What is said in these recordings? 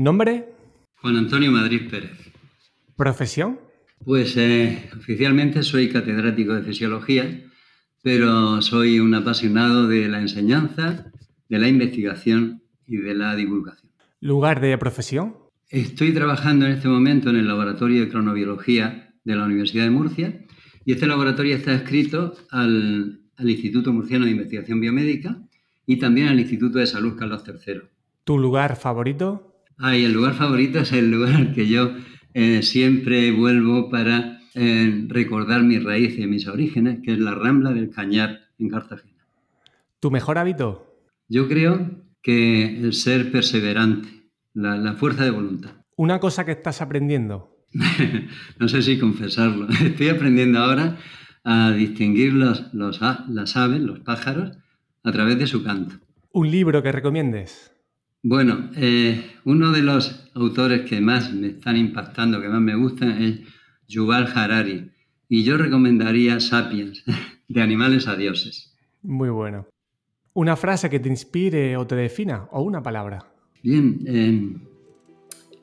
¿Nombre? Juan Antonio Madrid Pérez. ¿Profesión? Pues eh, oficialmente soy catedrático de fisiología, pero soy un apasionado de la enseñanza, de la investigación y de la divulgación. ¿Lugar de profesión? Estoy trabajando en este momento en el Laboratorio de Cronobiología de la Universidad de Murcia y este laboratorio está adscrito al, Instituto Murciano de Investigación Biomédica y también al Instituto de Salud Carlos III. ¿Tu lugar favorito? Ay, el lugar favorito es el lugar al que yo eh, siempre vuelvo para eh, recordar mis raíces y mis orígenes, que es la Rambla del Cañar en Cartagena. ¿Tu mejor hábito? Yo creo que el ser perseverante, la fuerza de voluntad. ¿Una cosa que estás aprendiendo? no sé si confesarlo. Estoy aprendiendo ahora a distinguir los, las aves, los pájaros, a través de su canto. ¿Un libro que recomiendes? Bueno, eh, uno de los autores que más me están impactando, que más me gustan, es Yuval Harari. Y yo recomendaría Sapiens, de animales a dioses. Muy bueno. ¿Una frase que te inspire o te defina? ¿O una palabra? Bien, eh,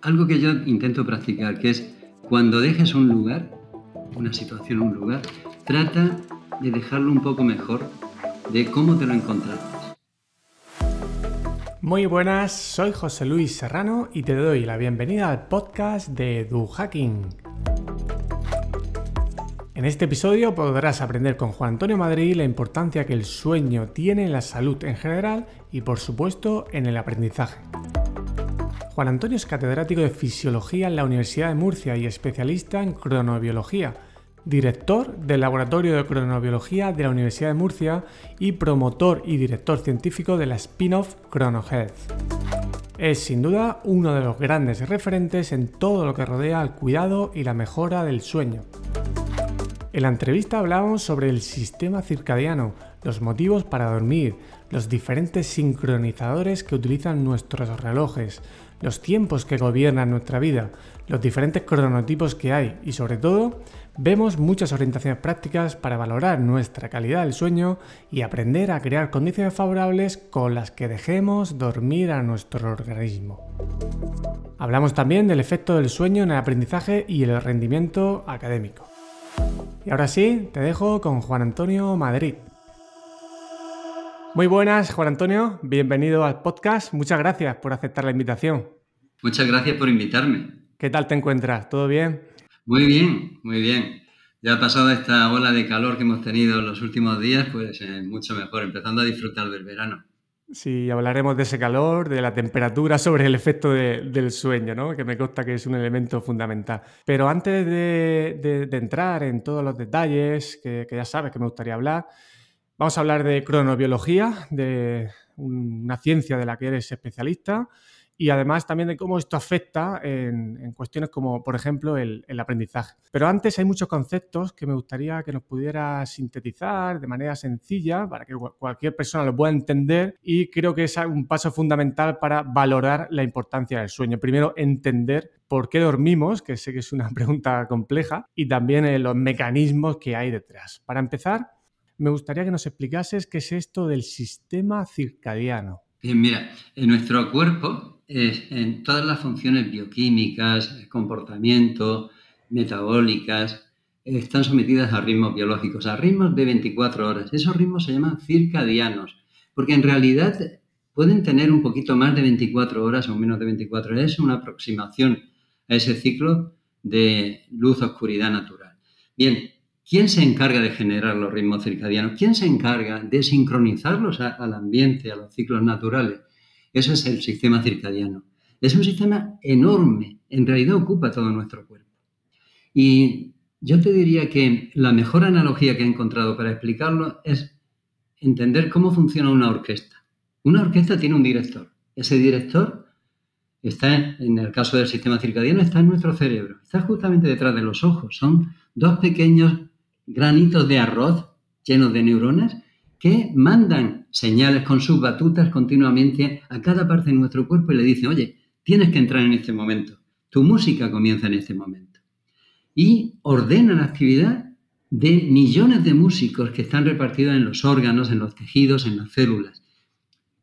algo que yo intento practicar, que es cuando dejes un lugar, una situación, un lugar, trata de dejarlo un poco mejor de cómo te lo encontraste. Muy buenas, soy José Luis Serrano y te doy la bienvenida al podcast de Du Hacking. En este episodio podrás aprender con Juan Antonio Madrid la importancia que el sueño tiene en la salud en general y por supuesto en el aprendizaje. Juan Antonio es catedrático de Fisiología en la Universidad de Murcia y especialista en cronobiología, director del Laboratorio de Cronobiología de la Universidad de Murcia y promotor y director científico de la spin-off ChronoHealth. Es sin duda uno de los grandes referentes en todo lo que rodea al cuidado y la mejora del sueño. En la entrevista hablamos sobre el sistema circadiano, los motivos para dormir, los diferentes sincronizadores que utilizan nuestros relojes, los tiempos que gobiernan nuestra vida, los diferentes cronotipos que hay y sobre todo vemos muchas orientaciones prácticas para valorar nuestra calidad del sueño y aprender a crear condiciones favorables con las que dejemos dormir a nuestro organismo. Hablamos también del efecto del sueño en el aprendizaje y el rendimiento académico. Y ahora sí, te dejo con Juan Antonio Madrid. Muy buenas, Juan Antonio. Bienvenido al podcast. Muchas gracias por aceptar la invitación. Muchas gracias por invitarme. ¿Qué tal te encuentras? ¿Todo bien? Muy bien, muy bien. Ya ha pasado esta ola de calor que hemos tenido los últimos días, pues eh, mucho mejor, empezando a disfrutar del verano. Sí, hablaremos de ese calor, de la temperatura sobre el efecto del sueño, ¿no? que me consta que es un elemento fundamental. Pero antes de, entrar en todos los detalles, que ya sabes que me gustaría hablar, Vamos a hablar de cronobiología, de una ciencia de la que eres especialista y además también de cómo esto afecta en, cuestiones como, por ejemplo, el, aprendizaje. Pero antes hay muchos conceptos que me gustaría que nos pudieras sintetizar de manera sencilla para que cualquier persona lo pueda entender y creo que es un paso fundamental para valorar la importancia del sueño. Primero, entender por qué dormimos, que sé que es una pregunta compleja, y también eh, los mecanismos que hay detrás. Para empezar, me gustaría que nos explicases qué es esto del sistema circadiano. Bien, mira, en nuestro cuerpo, en todas las funciones bioquímicas, comportamiento, metabólicas, están sometidas a ritmos biológicos, a ritmos de 24 horas. Esos ritmos se llaman circadianos, porque en realidad pueden tener un poquito más de 24 horas o menos de 24 horas. Es una aproximación a ese ciclo de luz-oscuridad natural. Bien, ¿Quién se encarga de generar los ritmos circadianos? ¿Quién se encarga de sincronizarlos al ambiente, a los ciclos naturales? Eso es el sistema circadiano. Es un sistema enorme, en realidad ocupa todo nuestro cuerpo. Y yo te diría que la mejor analogía que he encontrado para explicarlo es entender cómo funciona una orquesta. Una orquesta tiene un director. Ese director está, en el caso del sistema circadiano, está en nuestro cerebro. Está justamente detrás de los ojos. Son dos pequeños granitos de arroz llenos de neuronas que mandan señales con sus batutas continuamente a cada parte de nuestro cuerpo y le dicen, oye, tienes que entrar en este momento, tu música comienza en este momento. Y ordena la actividad de millones de músicos que están repartidos en los órganos, en los tejidos, en las células.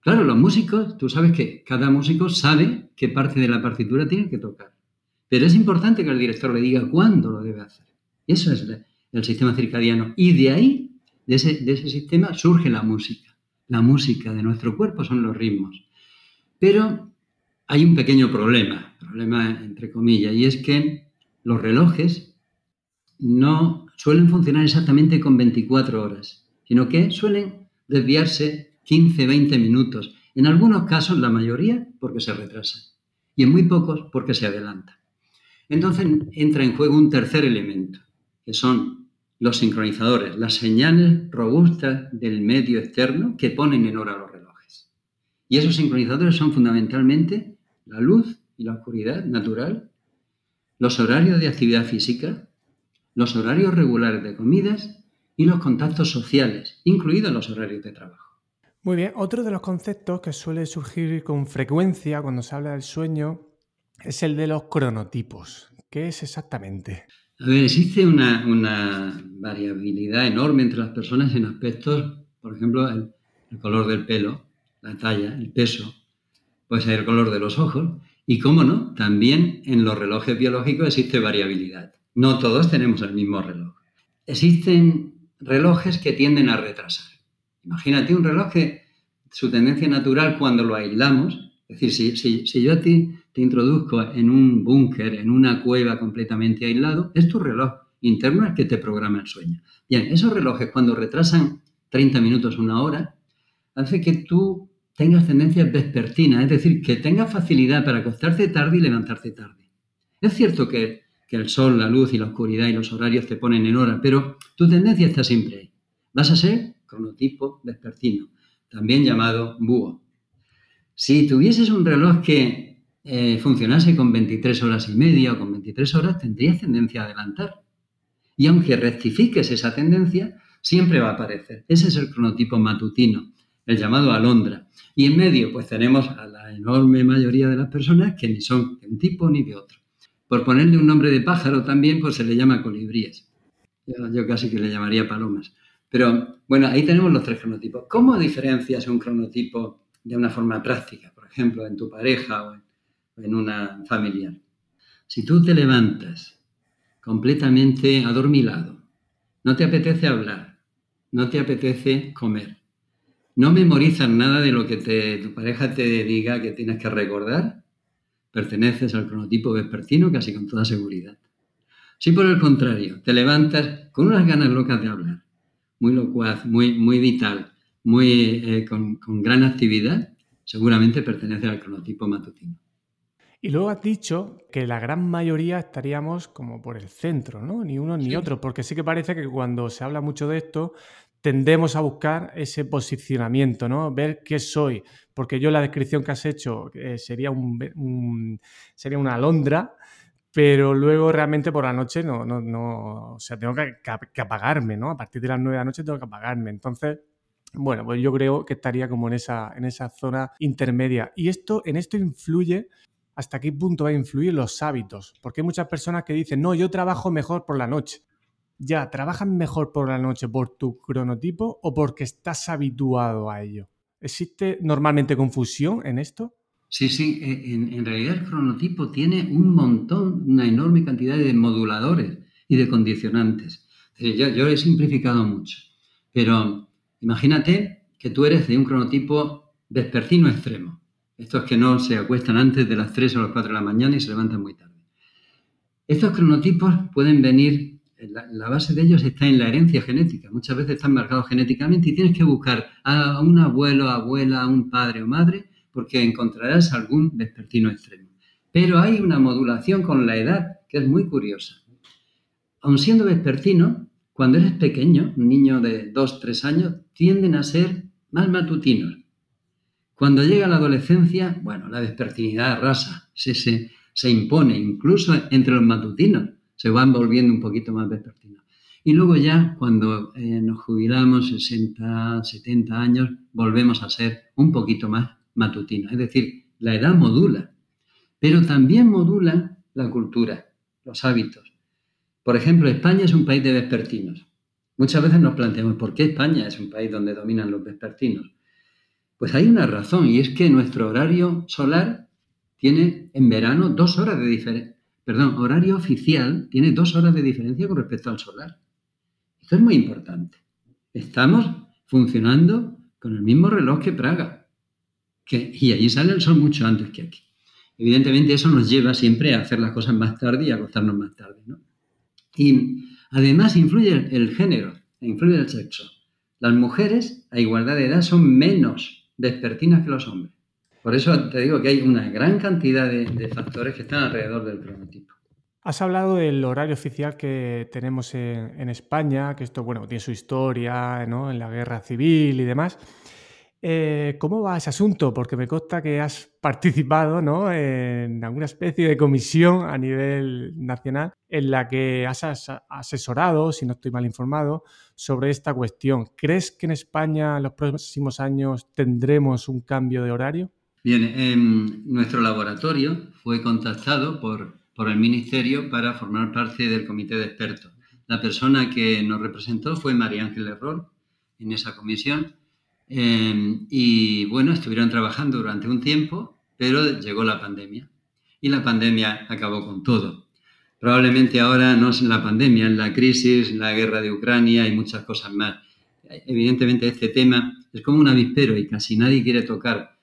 Claro, los músicos, tú sabes que cada músico sabe qué parte de la partitura tiene que tocar. Pero es importante que el director le diga cuándo lo debe hacer. Y eso es el sistema circadiano. Y de ahí, de ese, de ese sistema, surge la música. La música de nuestro cuerpo son los ritmos. Pero hay un pequeño problema, problema entre comillas, y es que los relojes no suelen funcionar exactamente con 24 horas, sino que suelen desviarse 15, 20 minutos. En algunos casos, la mayoría, porque se retrasan. Y en muy pocos, porque se adelantan. Entonces entra en juego un tercer elemento, que son los sincronizadores, las señales robustas del medio externo que ponen en hora los relojes. Y esos sincronizadores son fundamentalmente la luz y la oscuridad natural, los horarios de actividad física, los horarios regulares de comidas y los contactos sociales, incluidos los horarios de trabajo. Muy bien, otro de los conceptos que suele surgir con frecuencia cuando se habla del sueño es el de los cronotipos. ¿Qué es exactamente? A ver, existe una, variabilidad enorme entre las personas en aspectos, por ejemplo, el, color del pelo, la talla, el peso, puede ser el color de los ojos, y cómo no, también en los relojes biológicos existe variabilidad. No todos tenemos el mismo reloj. Existen relojes que tienden a retrasar. Imagínate un reloj que su tendencia natural cuando lo aislamos, es decir, si, yo a ti te introduzco en un búnker, en una cueva completamente aislado, es tu reloj interno el que te programa el sueño. Bien, esos relojes cuando retrasan 30 minutos, una hora, hace que tú tengas tendencias vespertinas, es decir, que tengas facilidad para acostarte tarde y levantarte tarde. Es cierto que, que el sol, la luz y la oscuridad y los horarios te ponen en hora, pero tu tendencia está siempre ahí. Vas a ser cronotipo vespertino, también llamado búho. Si tuvieses un reloj que eh, funcionase con 23 horas y media o con 23 horas, tendrías tendencia a adelantar. Y aunque rectifiques esa tendencia, siempre va a aparecer. Ese es el cronotipo matutino, el llamado alondra. Y en medio, pues tenemos a la enorme mayoría de las personas que ni son de un tipo ni de otro. Por ponerle un nombre de pájaro también, pues se le llama colibríes. Yo, yo casi que le llamaría palomas. Pero bueno, ahí tenemos los tres cronotipos. ¿Cómo diferencias un cronotipo de una forma práctica? Por ejemplo, en tu pareja o en una familiar. Si tú te levantas completamente adormilado, no te apetece hablar, no te apetece comer, no memorizas nada de lo que tu pareja te diga que tienes que recordar, perteneces al cronotipo vespertino casi con toda seguridad. Si por el contrario te levantas con unas ganas locas de hablar, muy locuaz, muy, muy vital, muy, eh, con, con gran actividad, seguramente perteneces al cronotipo matutino. Y luego has dicho que la gran mayoría estaríamos como por el centro, ¿no? Ni uno ni otro, porque sí que parece que cuando se habla mucho de esto, tendemos a buscar ese posicionamiento, ¿no? Ver qué soy, porque yo la descripción que has hecho eh, sería, un, sería una alondra, pero luego realmente por la noche no, no, no o sea, tengo que, que, apagarme, ¿no? A partir de las nueve de la noche tengo que apagarme. Entonces, bueno, pues yo creo que estaría como en esa, en esa zona intermedia. Y esto, en esto influye hasta qué punto va a influir los hábitos. Porque hay muchas personas que dicen, no, yo trabajo mejor por la noche. Ya, ¿trabajas mejor por la noche por tu cronotipo o porque estás habituado a ello? ¿Existe normalmente confusión en esto? Sí, sí, e, en, realidad el cronotipo tiene un montón, una enorme cantidad de moduladores y de condicionantes. Yo, yo he simplificado mucho, pero imagínate que tú eres de un cronotipo vespertino extremo. Estos que no se acuestan antes de las 3 o las 4 de la mañana y se levantan muy tarde. Estos cronotipos pueden venir, la, base de ellos está en la herencia genética. Muchas veces están marcados genéticamente y tienes que buscar a un abuelo, abuela, a un padre o madre, porque encontrarás algún vespertino extremo. Pero hay una modulación con la edad que es muy curiosa. Aun siendo vespertino, cuando eres pequeño, un niño de 2, 3 años, tienden a ser más matutinos cuando llega la adolescencia, bueno, la vespertinidad rasa, se, se, impone, incluso entre los matutinos, se van volviendo un poquito más vespertinos. Y luego ya, cuando eh, nos jubilamos, 60, 70 años, volvemos a ser un poquito más matutinos. Es decir, la edad modula, pero también modula la cultura, los hábitos. Por ejemplo, España es un país de vespertinos. Muchas veces nos planteamos, ¿por qué España es un país donde dominan los vespertinos? Pues hay una razón y es que nuestro horario solar tiene en verano dos horas de diferencia. Perdón, horario oficial tiene dos horas de diferencia con respecto al solar. Esto es muy importante. Estamos funcionando con el mismo reloj que Praga. Y allí sale el sol mucho antes que aquí. Evidentemente eso nos lleva siempre a hacer las cosas más tarde y a acostarnos más tarde. ¿no? Y además influye el género, influye el sexo. Las mujeres a igualdad de edad son menos despertinas que los hombres. Por eso te digo que hay una gran cantidad de, factores que están alrededor del cronotipo. Has hablado del horario oficial que tenemos en, España, que esto, bueno, tiene su historia, ¿no? En la guerra civil y demás. Eh, ¿Cómo va ese asunto? Porque me consta que has participado ¿no? en alguna especie de comisión a nivel nacional en la que has asesorado, si no estoy mal informado, sobre esta cuestión. ¿Crees que en España en los próximos años tendremos un cambio de horario? Bien, nuestro laboratorio fue contactado por, por el Ministerio para formar parte del comité de expertos. La persona que nos representó fue María Ángel Error en esa comisión Em, y bueno, estuvieron trabajando durante un tiempo, pero llegó la pandemia. Y la pandemia acabó con todo. Probablemente ahora no es la pandemia, es la crisis, la guerra de Ucrania y muchas cosas más. Evidentemente este tema es como un avispero y casi nadie quiere tocar.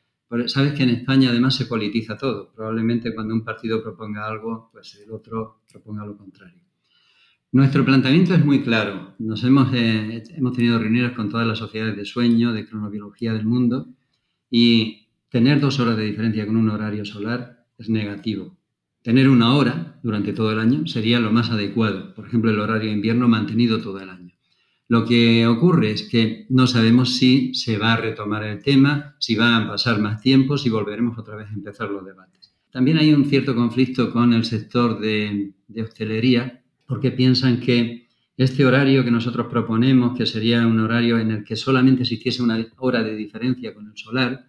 Sabes que en España además se politiza todo. Probablemente cuando un partido proponga algo, pues el otro proponga lo contrario. Nuestro planteamiento es muy claro. Nos hemos, eh, hemos tenido reuniones con todas las sociedades de sueño, de cronobiología del mundo, y tener dos horas de diferencia con un horario solar es negativo. Tener una hora durante todo el año sería lo más adecuado. Por ejemplo, el horario de invierno mantenido todo el año. Lo que ocurre es que no sabemos si se va a retomar el tema, si van a pasar más tiempo, si volveremos otra vez a empezar los debates. También hay un cierto conflicto con el sector de, de hostelería, porque piensan que este horario que nosotros proponemos, que sería un horario en el que solamente existiese una hora de diferencia con el solar,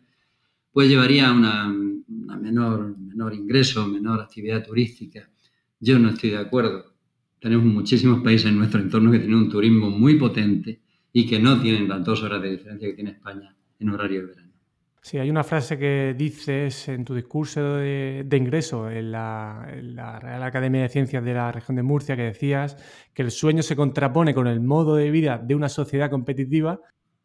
pues llevaría a una, menor, menor ingreso, menor actividad turística. Yo no estoy de acuerdo. Tenemos muchísimos países en nuestro entorno que tienen un turismo muy potente y que no tienen las dos horas de diferencia que tiene España en horario de verano. Sí, hay una frase que dices en tu discurso de, ingreso en la, Real Academia de Ciencias de la región de Murcia que decías que el sueño se contrapone con el modo de vida de una sociedad competitiva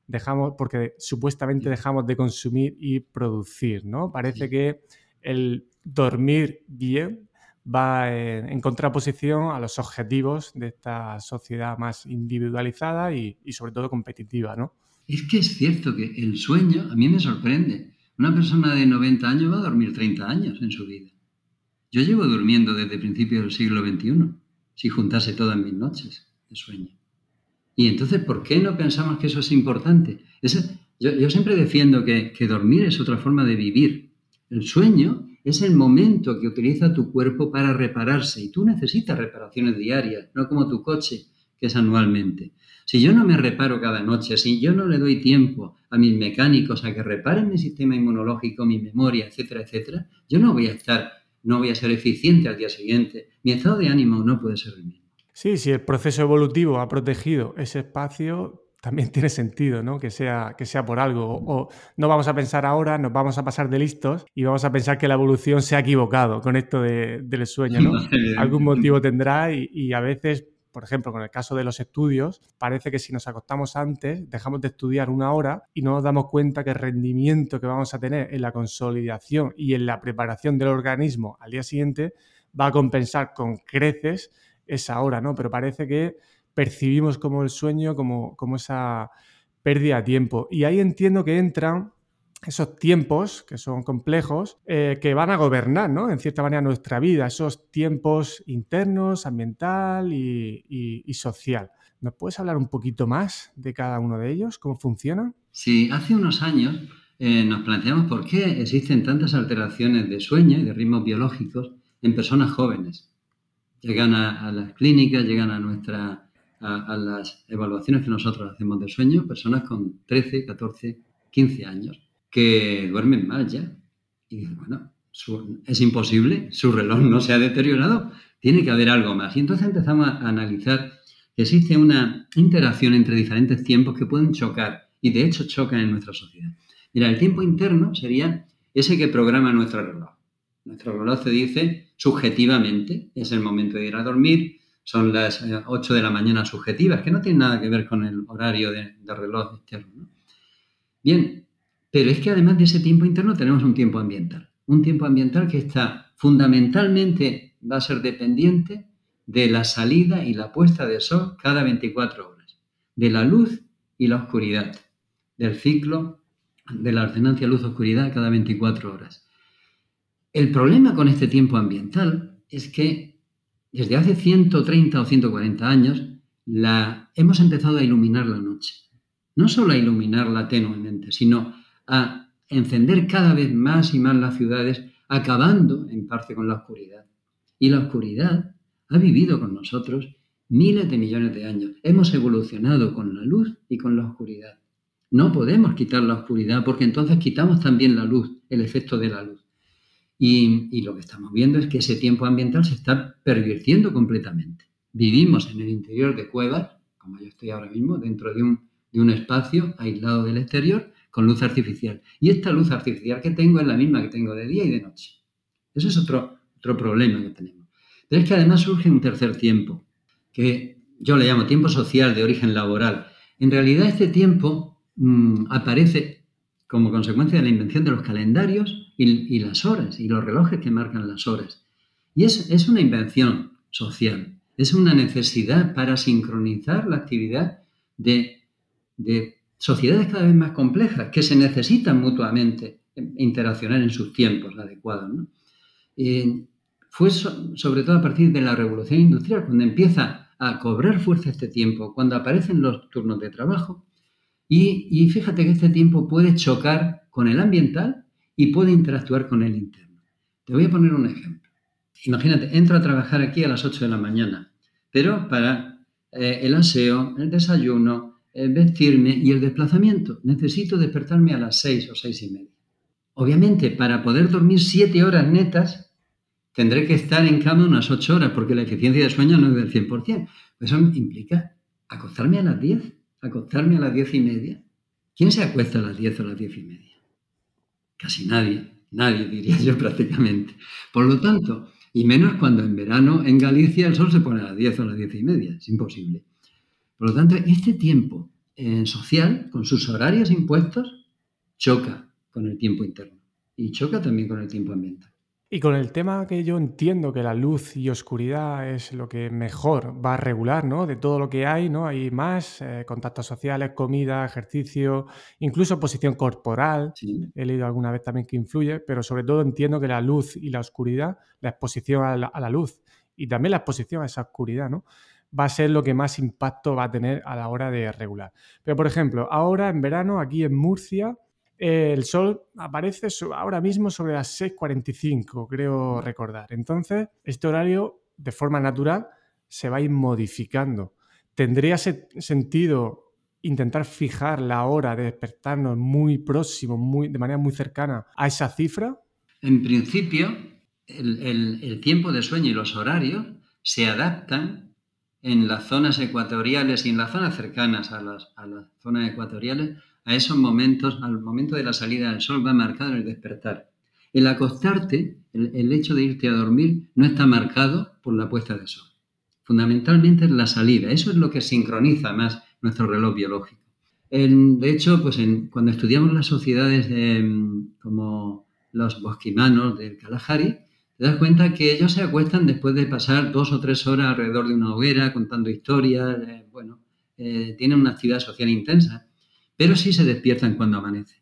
dejamos, porque supuestamente dejamos de consumir y producir, ¿no? Parece que el dormir bien va en, contraposición a los objetivos de esta sociedad más individualizada y, y sobre todo competitiva, ¿no? Es que es cierto que el sueño a mí me sorprende. Una persona de 90 años va a dormir 30 años en su vida. Yo llevo durmiendo desde principios del siglo XXI, si juntase todas mis noches de sueño. Y entonces, ¿por qué no pensamos que eso es importante? yo, siempre defiendo que, que dormir es otra forma de vivir. El sueño es el momento que utiliza tu cuerpo para repararse y tú necesitas reparaciones diarias, no como tu coche, que es anualmente. Si yo no me reparo cada noche, si yo no le doy tiempo a mis mecánicos a que reparen mi sistema inmunológico, mi memoria, etcétera, etcétera, yo no voy a estar, no voy a ser eficiente al día siguiente. Mi estado de ánimo no puede ser el mismo. Sí, si el proceso evolutivo ha protegido ese espacio, también tiene sentido, ¿no? Que sea, que sea por algo. O no vamos a pensar ahora, nos vamos a pasar de listos y vamos a pensar que la evolución se ha equivocado con esto del sueño, ¿no? Algún motivo tendrá y, y a veces por ejemplo, con el caso de los estudios, parece que si nos acostamos antes, dejamos de estudiar una hora y no nos damos cuenta que el rendimiento que vamos a tener en la consolidación y en la preparación del organismo al día siguiente va a compensar con creces esa hora, ¿no? Pero parece que percibimos como el sueño, como, como esa pérdida de tiempo. Y ahí entiendo que entran esos tiempos que son complejos, eh, que van a gobernar, ¿no? En cierta manera, nuestra vida, esos tiempos internos, ambiental y, social. ¿Nos puedes hablar un poquito más de cada uno de ellos? ¿Cómo funciona? Sí, hace unos años eh, nos planteamos por qué existen tantas alteraciones de sueño y de ritmos biológicos en personas jóvenes. Llegan a, las clínicas, llegan a, nuestra, a, a las evaluaciones que nosotros hacemos de sueño, personas con 13, 14, 15 años que duermen mal ya. Y bueno, es imposible, su reloj no se ha deteriorado, tiene que haber algo más. Y entonces empezamos a analizar que existe una interacción entre diferentes tiempos que pueden chocar, y de hecho chocan en nuestra sociedad. Mira, el tiempo interno sería ese que programa nuestro reloj. Nuestro reloj te dice subjetivamente, es el momento de ir a dormir, son las 8 eh, de la mañana subjetivas, que no tienen nada que ver con el horario de, reloj externo. Bien, pero es que además de ese tiempo interno tenemos un tiempo ambiental. Un tiempo ambiental que está fundamentalmente, va a ser dependiente de la salida y la puesta de sol cada 24 horas, de la luz y la oscuridad, del ciclo de la alternancia luz-oscuridad cada 24 horas. El problema con este tiempo ambiental es que desde hace 130 o 140 años la, hemos empezado a iluminar la noche. No solo a iluminarla tenuemente, sino a encender cada vez más y más las ciudades, acabando en parte con la oscuridad. Y la oscuridad ha vivido con nosotros miles de millones de años. Hemos evolucionado con la luz y con la oscuridad. No podemos quitar la oscuridad porque entonces quitamos también la luz, el efecto de la luz. Y, lo que estamos viendo es que ese tiempo ambiental se está pervirtiendo completamente. Vivimos en el interior de cuevas, como yo estoy ahora mismo, dentro de un, espacio aislado del exterior, con luz artificial. Y esta luz artificial que tengo es la misma que tengo de día y de noche. Ese es otro, otro problema que tenemos. Pero es que además surge un tercer tiempo, que yo le llamo tiempo social de origen laboral. En realidad este tiempo Mm, aparece como consecuencia de la invención de los calendarios y, las horas y los relojes que marcan las horas. Y es, es una invención social, es una necesidad para sincronizar la actividad de, sociedades cada vez más complejas que se necesitan mutuamente interaccionar en sus tiempos adecuados. Eh, fue sobre todo a partir de la revolución industrial cuando empieza a cobrar fuerza este tiempo, cuando aparecen los turnos de trabajo, y, fíjate que este tiempo puede chocar con el ambiental y puede interactuar con el interno. Te voy a poner un ejemplo. Imagínate, entro a trabajar aquí a las 8 de la mañana, pero para eh, el aseo, el desayuno, vestirme y el desplazamiento necesito despertarme a las 6 o 6 y media. Obviamente, para poder dormir 7 horas netas, tendré que estar en cama unas 8 horas, porque la eficiencia de sueño no es del 100%. Eso implica acostarme a las 10 acostarme a las diez y media. ¿Quién se acuesta a las diez o a las diez y media? Casi nadie, nadie diría yo prácticamente. Por lo tanto, y menos cuando en verano en Galicia el sol se pone a las diez o a las diez y media, es imposible. Por lo tanto, este tiempo en social, con sus horarios impuestos, choca con el tiempo interno y choca también con el tiempo ambiental. Y con el tema que yo entiendo que la luz y oscuridad es lo que mejor va a regular, ¿no? De todo lo que hay, ¿no? Hay más eh, contactos sociales, comida, ejercicio, incluso posición corporal. He leído alguna vez también que influye, pero sobre todo entiendo que la luz y la oscuridad, la exposición a la, a la luz y también la exposición a esa oscuridad, ¿no? Va a ser lo que más impacto va a tener a la hora de regular. Pero, por ejemplo, ahora en verano, aquí en Murcia, el sol aparece ahora mismo sobre las 6.45, creo recordar. Entonces, este horario, de forma natural, se va a ir modificando. ¿Tendría sentido intentar fijar la hora de despertarnos muy próximo, muy, de manera muy cercana a esa cifra? En principio, el, tiempo de sueño y los horarios se adaptan en las zonas ecuatoriales y en las zonas cercanas a las, a las zonas ecuatoriales a esos momentos, al momento de la salida del sol, va marcado el despertar. El acostarte, el, hecho de irte a dormir, no está marcado por la puesta de sol. Fundamentalmente es la salida. Eso es lo que sincroniza más nuestro reloj biológico. de hecho, pues cuando estudiamos las sociedades como los bosquimanos del Kalahari, te das cuenta que ellos se acuestan después de pasar dos o tres horas alrededor de una hoguera contando historias, eh, bueno, eh, tienen una actividad social intensa pero sí se despiertan cuando amanece.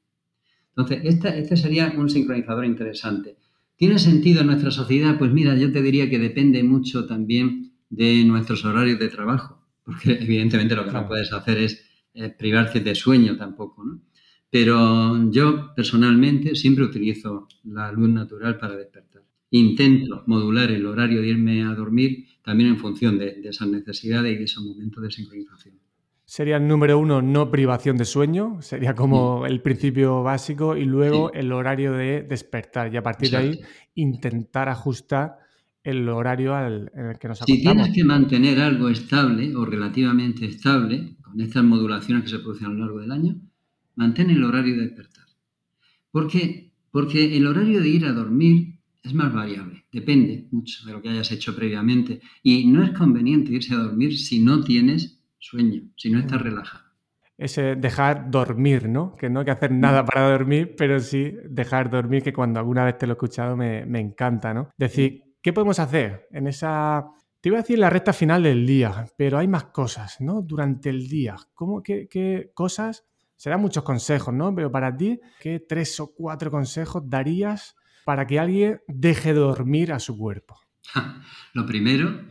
Entonces, este sería un sincronizador interesante. ¿Tiene sentido en nuestra sociedad? Pues mira, yo te diría que depende mucho también de nuestros horarios de trabajo, porque evidentemente lo que no puedes hacer es eh, privarte de sueño tampoco, ¿no? Pero yo personalmente siempre utilizo la luz natural para despertar. Intento modular el horario de irme a dormir también en función de, de esas necesidades y de esos momentos de sincronización. Sería el número uno, no privación de sueño, sería como el principio básico, y luego el horario de despertar. Y a partir de ahí, intentar ajustar el horario al, en el que nos acostamos. Si tienes que mantener algo estable o relativamente estable, con estas modulaciones que se producen a lo largo del año, mantén el horario de despertar. ¿Por qué? Porque el horario de ir a dormir es más variable, depende mucho de lo que hayas hecho previamente y no es conveniente irse a dormir si no tienes sueño, si no estás mm. relajado. Ese dejar dormir, ¿no? Que no hay que hacer nada mm. para dormir, pero sí dejar dormir, que cuando alguna vez te lo he escuchado me, me encanta, ¿no? Decir, ¿qué podemos hacer en esa te iba a decir la recta final del día, pero hay más cosas, ¿no? Durante el día. ¿Cómo, qué, qué cosas? Serán muchos consejos, ¿no? Pero para ti, ¿qué tres o cuatro consejos darías para que alguien deje de dormir a su cuerpo? Lo primero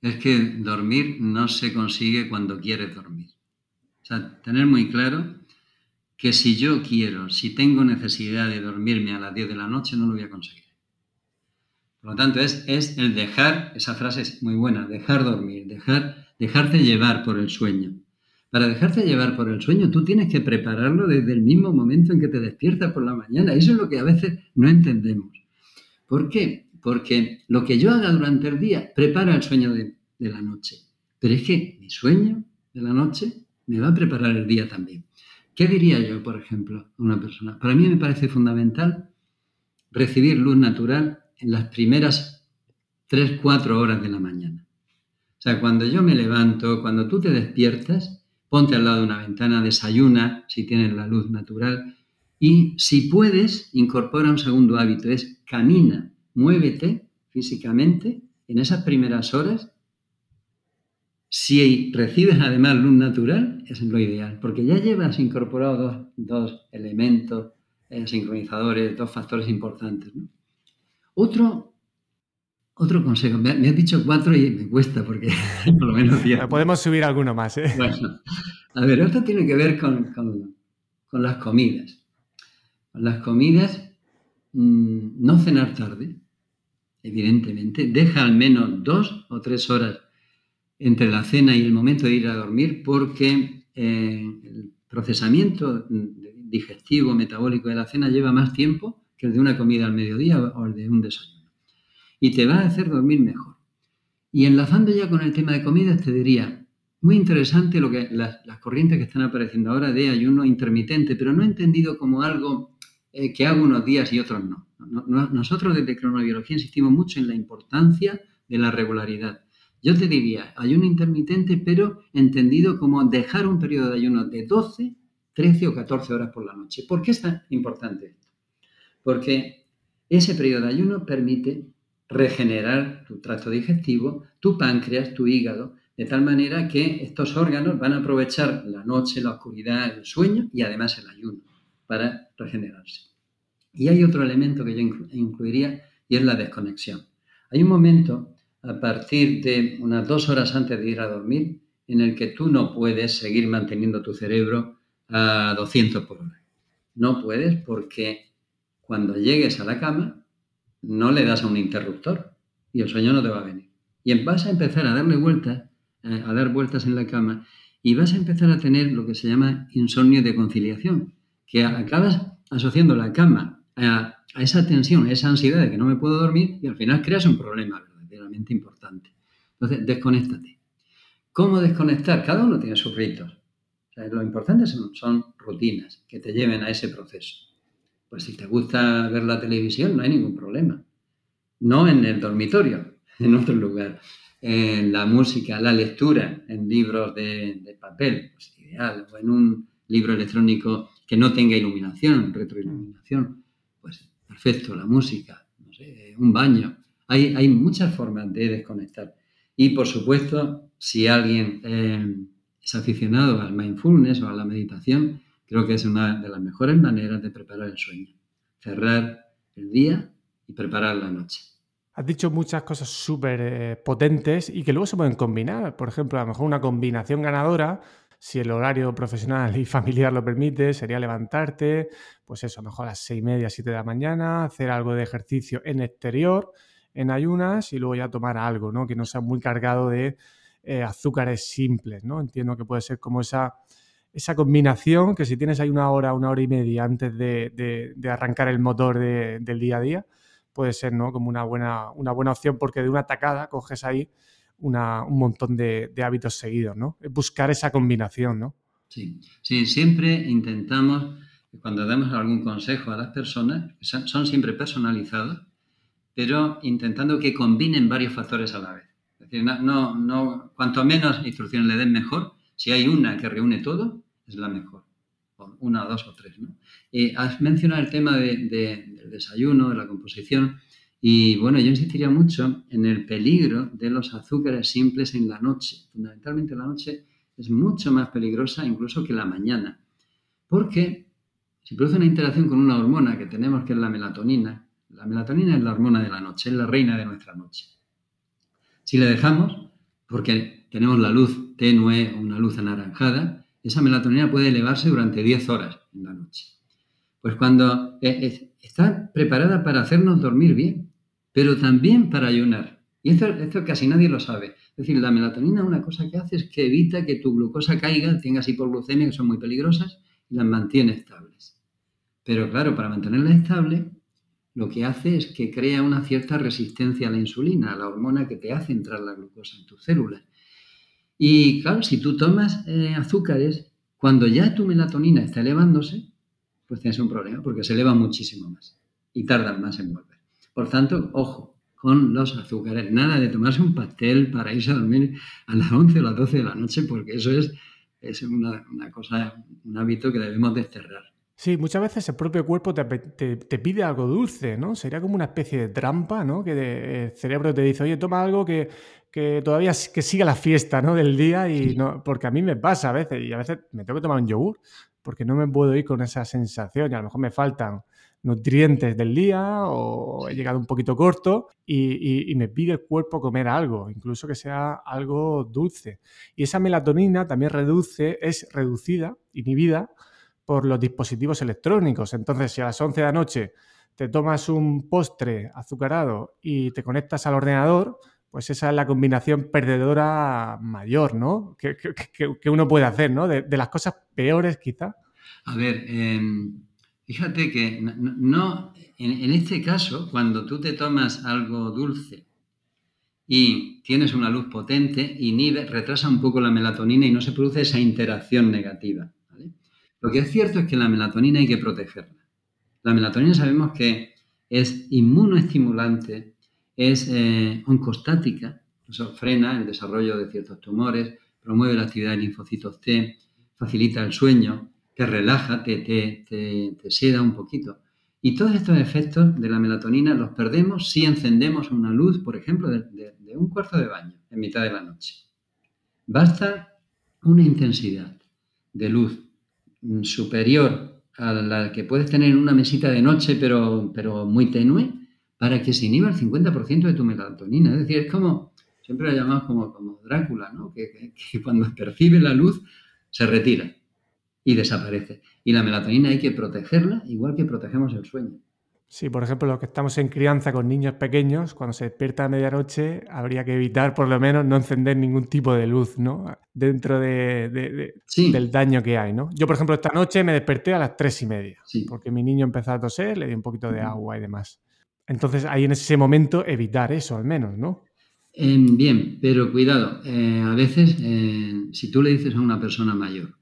es que dormir no se consigue cuando quieres dormir. O sea, tener muy claro que si yo quiero, si tengo necesidad de dormirme a las 10 de la noche, no lo voy a conseguir. Por lo tanto, es, es el dejar, esa frase es muy buena, dejar dormir, dejar, dejarte llevar por el sueño. Para dejarte llevar por el sueño, tú tienes que prepararlo desde el mismo momento en que te despiertas por la mañana. Eso es lo que a veces no entendemos. ¿Por qué? Porque lo que yo haga durante el día prepara el sueño de, de la noche. Pero es que mi sueño de la noche me va a preparar el día también. ¿Qué diría yo, por ejemplo, a una persona? Para mí me parece fundamental recibir luz natural en las primeras 3, 4 horas de la mañana. O sea, cuando yo me levanto, cuando tú te despiertas, ponte al lado de una ventana, desayuna si tienes la luz natural y si puedes, incorpora un segundo hábito, es camina, muévete físicamente en esas primeras horas. Si recibes además luz natural, es lo ideal, porque ya llevas incorporado dos, elementos eh, sincronizadores, dos factores importantes. Otro, otro consejo, me, has dicho cuatro y me cuesta porque por lo menos Podemos subir alguno más. ¿eh? Bueno, a ver, esto tiene que ver con, las comidas. Con las comidas, mm, no cenar tarde, evidentemente. Deja al menos dos o tres horas entre la cena y el momento de ir a dormir porque eh, el procesamiento digestivo, metabólico de la cena lleva más tiempo que el de una comida al mediodía o el de un desayuno. Y te va a hacer dormir mejor. Y enlazando ya con el tema de comidas, te diría, muy interesante lo que las, corrientes que están apareciendo ahora de ayuno intermitente, pero no entendido como algo eh, que hago unos días y otros no. Nosotros desde cronobiología insistimos mucho en la importancia de la regularidad. Yo te diría, ayuno intermitente, pero entendido como dejar un periodo de ayuno de 12, 13 o 14 horas por la noche. ¿Por qué es tan importante? porque ese periodo de ayuno permite regenerar tu tracto digestivo, tu páncreas, tu hígado, de tal manera que estos órganos van a aprovechar la noche, la oscuridad, el sueño y además el ayuno para regenerarse. Y hay otro elemento que yo incluiría y es la desconexión. Hay un momento a partir de unas dos horas antes de ir a dormir en el que tú no puedes seguir manteniendo tu cerebro a 200 por hora. No puedes porque cuando llegues a la cama, no le das a un interruptor y el sueño no te va a venir. Y vas a empezar a darle vueltas, eh, a dar vueltas en la cama y vas a empezar a tener lo que se llama insomnio de conciliación, que acabas asociando la cama a, esa tensión, a esa ansiedad de que no me puedo dormir y al final creas un problema verdaderamente importante. Entonces, desconéctate. ¿Cómo desconectar? Cada uno tiene sus ritos. lo importante son rutinas que te lleven a ese proceso. Pues si te gusta ver la televisión, no hay ningún problema. No en el dormitorio, en otro lugar. En la música, la lectura, en libros de, papel, pues ideal. O en un libro electrónico que no tenga iluminación, retroiluminación, pues perfecto, la música, no sé, un baño. Hay, hay muchas formas de desconectar. Y por supuesto, si alguien eh, es aficionado al mindfulness o a la meditación, Creo que es una de las mejores maneras de preparar el sueño. Cerrar el día y preparar la noche. Has dicho muchas cosas súper eh, potentes y que luego se pueden combinar. Por ejemplo, a lo mejor una combinación ganadora, si el horario profesional y familiar lo permite, sería levantarte, pues eso, a lo mejor a las seis y media, siete de la mañana, hacer algo de ejercicio en exterior, en ayunas y luego ya tomar algo, ¿no? Que no sea muy cargado de eh, azúcares simples, ¿no? Entiendo que puede ser como esa esa combinación que si tienes ahí una hora, una hora y media antes de, arrancar el motor del día a día, puede ser ¿no? como una buena, una buena opción porque de una tacada coges ahí un montón de, hábitos seguidos, ¿no? Buscar esa combinación, ¿no? Sí, sí, siempre intentamos cuando damos algún consejo a las personas, son siempre personalizados, pero intentando que combinen varios factores a la vez. No, no, cuanto menos instrucciones le den mejor, si hay una que reúne todo, es la mejor. O una, dos o tres. ¿no? has mencionado el tema del desayuno, de la composición. Y bueno, yo insistiría mucho en el peligro de los azúcares simples en la noche. Fundamentalmente la noche es mucho más peligrosa incluso que la mañana. Porque si produce una interacción con una hormona que tenemos que es la melatonina, la melatonina es la hormona de la noche, es la reina de nuestra noche. Si le dejamos, porque tenemos la luz tenue, una luz anaranjada, esa melatonina puede elevarse durante 10 horas en la noche. Pues cuando eh, está preparada para hacernos dormir bien, pero también para ayunar. Y esto, casi nadie lo sabe. Es decir, la melatonina una cosa que hace es que evita que tu glucosa caiga, tengas hipoglucemia, que son muy peligrosas, y las mantiene estables. Pero claro, para mantenerla estable, lo que hace es que crea una cierta resistencia a la insulina, a la hormona que te hace entrar la glucosa en tus células. Y claro, si tú tomas eh, azúcares, cuando ya tu melatonina está elevándose, pues tienes un problema porque se eleva muchísimo más y tardan más en volver. Por tanto, ojo con los azúcares. Nada de tomarse un pastel para irse a dormir a las 11 o las 12 de la noche porque eso es, es una, una cosa, un hábito que debemos desterrar. Sí, muchas veces el propio cuerpo te, pide algo dulce, ¿no? Sería como una especie de trampa, ¿no? Que el cerebro te dice, oye, toma algo que, todavía que siga la fiesta, ¿no? Del día y no, porque a mí me pasa a veces y a veces me tengo que tomar un yogur porque no me puedo ir con esa sensación y a lo mejor me faltan nutrientes del día o he llegado un poquito corto y, y, me pide el cuerpo comer algo, incluso que sea algo dulce. Y esa melatonina también reduce, es reducida, inhibida por los dispositivos electrónicos. Entonces, si a las 11 de la noche te tomas un postre azucarado y te conectas al ordenador, pues esa es la combinación perdedora mayor, ¿no? Que, uno puede hacer, ¿no? De, las cosas peores, quizá. A ver, em, fíjate que no, en, este caso, cuando tú te tomas algo dulce y tienes una luz potente, inhibe, retrasa un poco la melatonina y no se produce esa interacción negativa. Lo que es cierto es que la melatonina hay que protegerla. La melatonina sabemos que es inmunoestimulante, es eh, oncostática, eso frena el desarrollo de ciertos tumores, promueve la actividad de linfocitos T, facilita el sueño, te relaja, te, te, seda un poquito. Y todos estos efectos de la melatonina los perdemos si encendemos una luz, por ejemplo, de, de un cuarto de baño en mitad de la noche. Basta una intensidad de luz superior a la que puedes tener en una mesita de noche, pero, pero muy tenue, para que se inhiba el 50% de tu melatonina. Es decir, es como, siempre lo llamamos como, como Drácula, ¿no? que cuando percibe la luz se retira y desaparece. Y la melatonina hay que protegerla igual que protegemos el sueño. Sí, por ejemplo, los que estamos en crianza con niños pequeños, cuando se despierta a medianoche, habría que evitar por lo menos no encender ningún tipo de luz, ¿no? Dentro de, del daño que hay, ¿no? Yo, por ejemplo, esta noche me desperté a las tres y media, porque mi niño empezó a toser, le di un poquito de agua y demás. Entonces, ahí en ese momento evitar eso al menos, ¿no? Em, bien, pero cuidado, eh, a veces eh, si tú le dices a una persona mayor,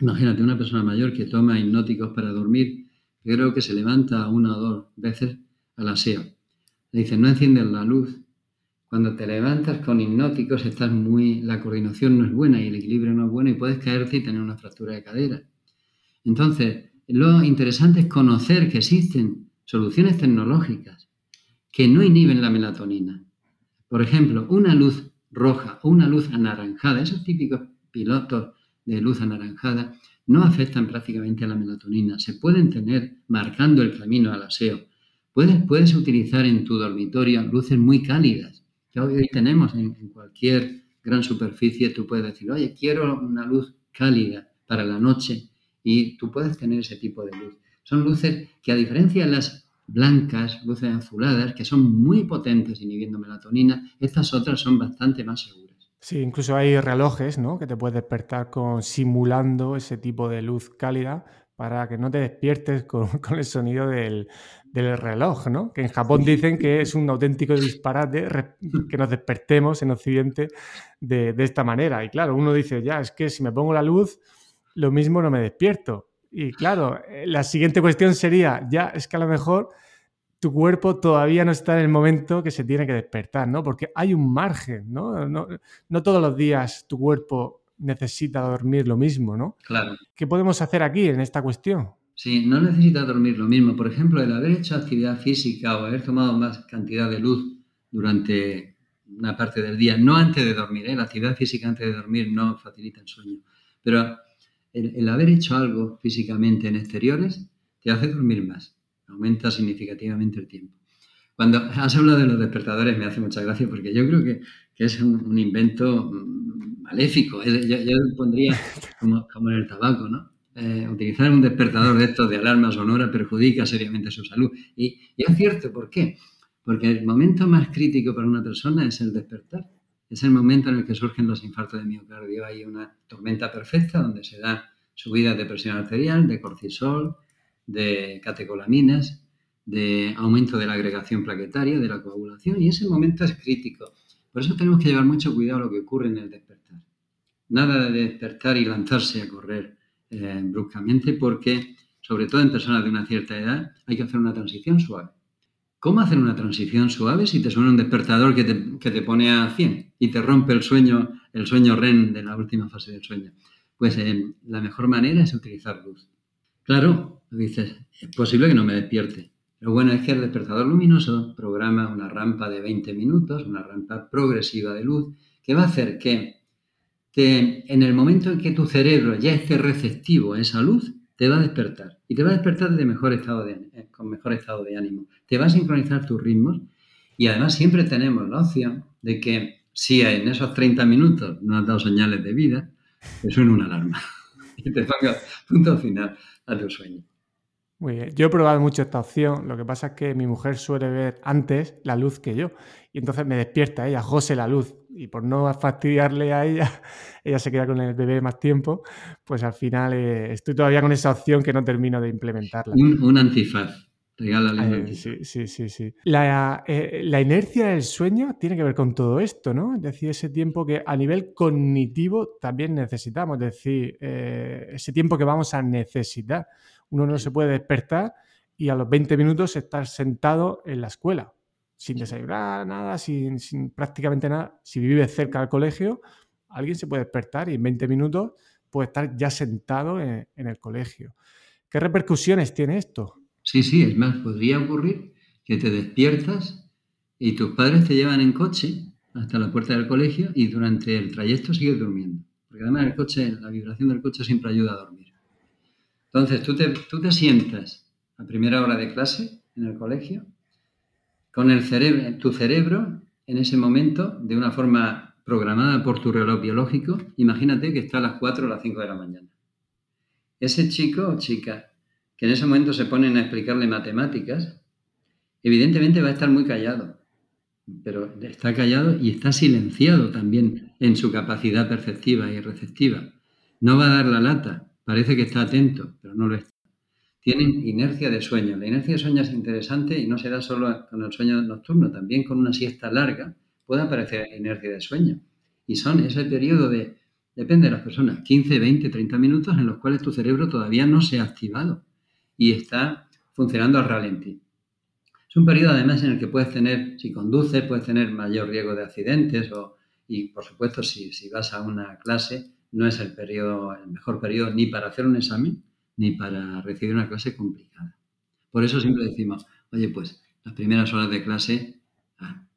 imagínate una persona mayor que toma hipnóticos para dormir, creo que se levanta una o dos veces al aseo. Le dice, no enciendes la luz. Cuando te levantas con hipnóticos, estás muy, la coordinación no es buena y el equilibrio no es bueno y puedes caerte y tener una fractura de cadera. Entonces, lo interesante es conocer que existen soluciones tecnológicas que no inhiben la melatonina. Por ejemplo, una luz roja o una luz anaranjada, esos típicos pilotos de luz anaranjada, no afectan prácticamente a la melatonina. Se pueden tener marcando el camino al aseo. Puedes, puedes utilizar en tu dormitorio luces muy cálidas, que hoy tenemos en, cualquier gran superficie. Tú puedes decir, oye, quiero una luz cálida para la noche y tú puedes tener ese tipo de luz. Son luces que a diferencia de las blancas, luces azuladas, que son muy potentes inhibiendo melatonina, estas otras son bastante más seguras. Sí, incluso hay relojes, ¿no? Que te puedes despertar con simulando ese tipo de luz cálida para que no te despiertes con, el sonido del, reloj, ¿no? Que en Japón dicen que es un auténtico disparate que nos despertemos en Occidente de, esta manera. Y claro, uno dice, ya, es que si me pongo la luz, lo mismo no me despierto. Y claro, eh, la siguiente cuestión sería, ya es que a lo mejor tu cuerpo todavía no está en el momento que se tiene que despertar, ¿no? Porque hay un margen, ¿no? No, no todos los días tu cuerpo necesita dormir lo mismo, ¿no? Claro. ¿Qué podemos hacer aquí en esta cuestión? Sí, no necesita dormir lo mismo. Por ejemplo, el haber hecho actividad física o haber tomado más cantidad de luz durante una parte del día, no antes de dormir, ¿eh? la actividad física antes de dormir no facilita el sueño, pero el, el haber hecho algo físicamente en exteriores te hace dormir más aumenta significativamente el tiempo. Cuando has hablado de los despertadores me hace mucha gracia porque yo creo que, que es un, invento mm, maléfico. Yo, yo pondría como, como, en el tabaco, ¿no? Eh, utilizar un despertador de estos de alarma sonora perjudica seriamente su salud. Y, y es cierto, ¿por qué? Porque el momento más crítico para una persona es el despertar. Es el momento en el que surgen los infartos de miocardio. Hay una tormenta perfecta donde se da subida de presión arterial, de cortisol, de catecolaminas, de aumento de la agregación plaquetaria, de la coagulación, y ese momento es crítico. Por eso tenemos que llevar mucho cuidado a lo que ocurre en el despertar. Nada de despertar y lanzarse a correr eh, bruscamente, porque, sobre todo en personas de una cierta edad, hay que hacer una transición suave. ¿Cómo hacer una transición suave si te suena un despertador que te, que te pone a 100 y te rompe el sueño, el sueño REM de la última fase del sueño? Pues eh, la mejor manera es utilizar luz. Claro, dices, es posible que no me despierte. Lo bueno es que el despertador luminoso programa una rampa de 20 minutos, una rampa progresiva de luz, que va a hacer que en el momento en que tu cerebro ya esté receptivo a esa luz, te va a despertar. Y te va a despertar de mejor estado eh, con mejor estado de ánimo. Te va a sincronizar tus ritmos y además siempre tenemos la opción de que si en esos 30 minutos no has dado señales de vida, te suene una alarma y te punto final a tu sueño. Muy bien. Yo he probado mucho esta opción. Lo que pasa es que mi mujer suele ver antes la luz que yo. Y entonces me despierta ella, José la luz. Y por no fastidiarle a ella, ella se queda con el bebé más tiempo. Pues al final eh, estoy todavía con esa opción que no termino de implementarla. Un, antifaz. Regálale eh, sí, sí, sí, sí. La, eh, la, inercia del sueño tiene que ver con todo esto, ¿no? Es decir, ese tiempo que a nivel cognitivo también necesitamos, es decir, ese tiempo que vamos a necesitar uno no se puede despertar y a los 20 minutos estar sentado en la escuela, sin desayunar, nada, sin, prácticamente nada. Si vive cerca del colegio, alguien se puede despertar y en 20 minutos puede estar ya sentado en, el colegio. ¿Qué repercusiones tiene esto? Sí, sí, es más, podría ocurrir que te despiertas y tus padres te llevan en coche hasta la puerta del colegio y durante el trayecto sigues durmiendo. Porque además el coche, la vibración del coche siempre ayuda a dormir. Entonces, tú te, tú te sientas a primera hora de clase en el colegio con el cerebro, tu cerebro en ese momento, de una forma programada por tu reloj biológico, imagínate que está a las 4 o las 5 de la mañana. Ese chico o chica en ese momento se ponen a explicarle matemáticas, evidentemente va a estar muy callado, pero está callado y está silenciado también en su capacidad perceptiva y receptiva. No va a dar la lata, Parece que está atento, pero no lo está. Tienen inercia de sueño. La inercia de sueño es interesante y no se da solo con el sueño nocturno, también con una siesta larga puede aparecer inercia de sueño. Y son ese periodo de, depende de las personas, 15, 20, 30 minutos en los cuales tu cerebro todavía no se ha activado y está funcionando al ralentí. Es un periodo además en el que puedes tener, si conduces, puedes tener mayor riesgo de accidentes o, y por supuesto si, si vas a una clase no es el, periodo, el mejor periodo ni para hacer un examen ni para recibir una clase complicada. Por eso siempre decimos, oye, pues las primeras horas de clase,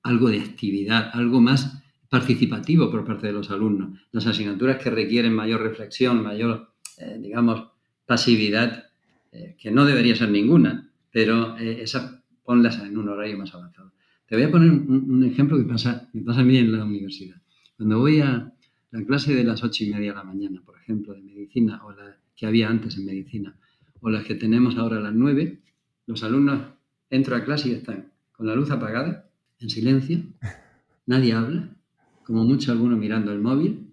algo de actividad, algo más participativo por parte de los alumnos. Las asignaturas que requieren mayor reflexión, mayor, eh, digamos, pasividad, eh, que no debería ser ninguna, pero eh, ponlas en un horario más avanzado. Te voy a poner un, ejemplo que pasa, me pasa a mí en la universidad. Cuando voy a, la clase de las ocho y media de la mañana, por ejemplo, de medicina, o la que había antes en medicina, o las que tenemos ahora a las nueve, los alumnos entran a clase y están con la luz apagada, en silencio, nadie habla, como mucho alguno mirando el móvil,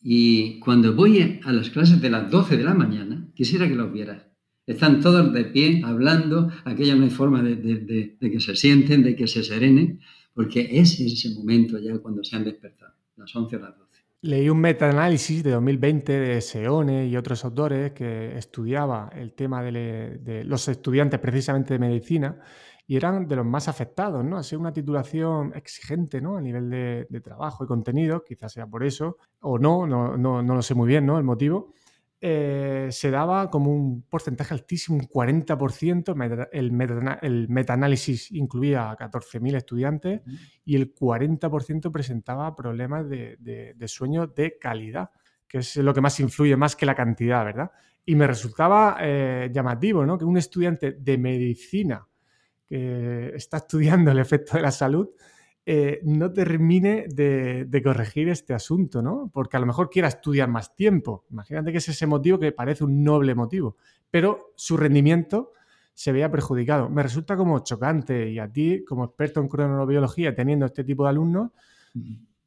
y cuando voy a las clases de las 12 de la mañana, quisiera que los vieras. Están todos de pie, hablando, aquella no hay forma de, de que se sienten, de que se serenen, porque es ese momento ya cuando se han despertado, las 11 o las 12. Leí un metaanálisis de 2020 de Seone y otros autores que estudiaba el tema de, los estudiantes precisamente de medicina y eran de los más afectados, ¿no? Ha sido una titulación exigente, ¿no? A nivel de, trabajo y contenido, quizás sea por eso, o no, no, no, no lo sé muy bien, ¿no? El motivo. Eh, se daba como un porcentaje altísimo, un 40%. El, meta, el metaanálisis incluía a 14.000 estudiantes y el 40% presentaba problemas de, sueño de calidad, que es lo que más influye, más que la cantidad, ¿verdad? Y me resultaba eh, llamativo, ¿no? Que un estudiante de medicina que está estudiando el efecto de la salud eh, no termine de, corregir este asunto, ¿no? Porque a lo mejor quiera estudiar más tiempo. Imagínate que es ese motivo que parece un noble motivo, pero su rendimiento se vea perjudicado. Me resulta como chocante y a ti, como experto en cronobiología, teniendo este tipo de alumnos,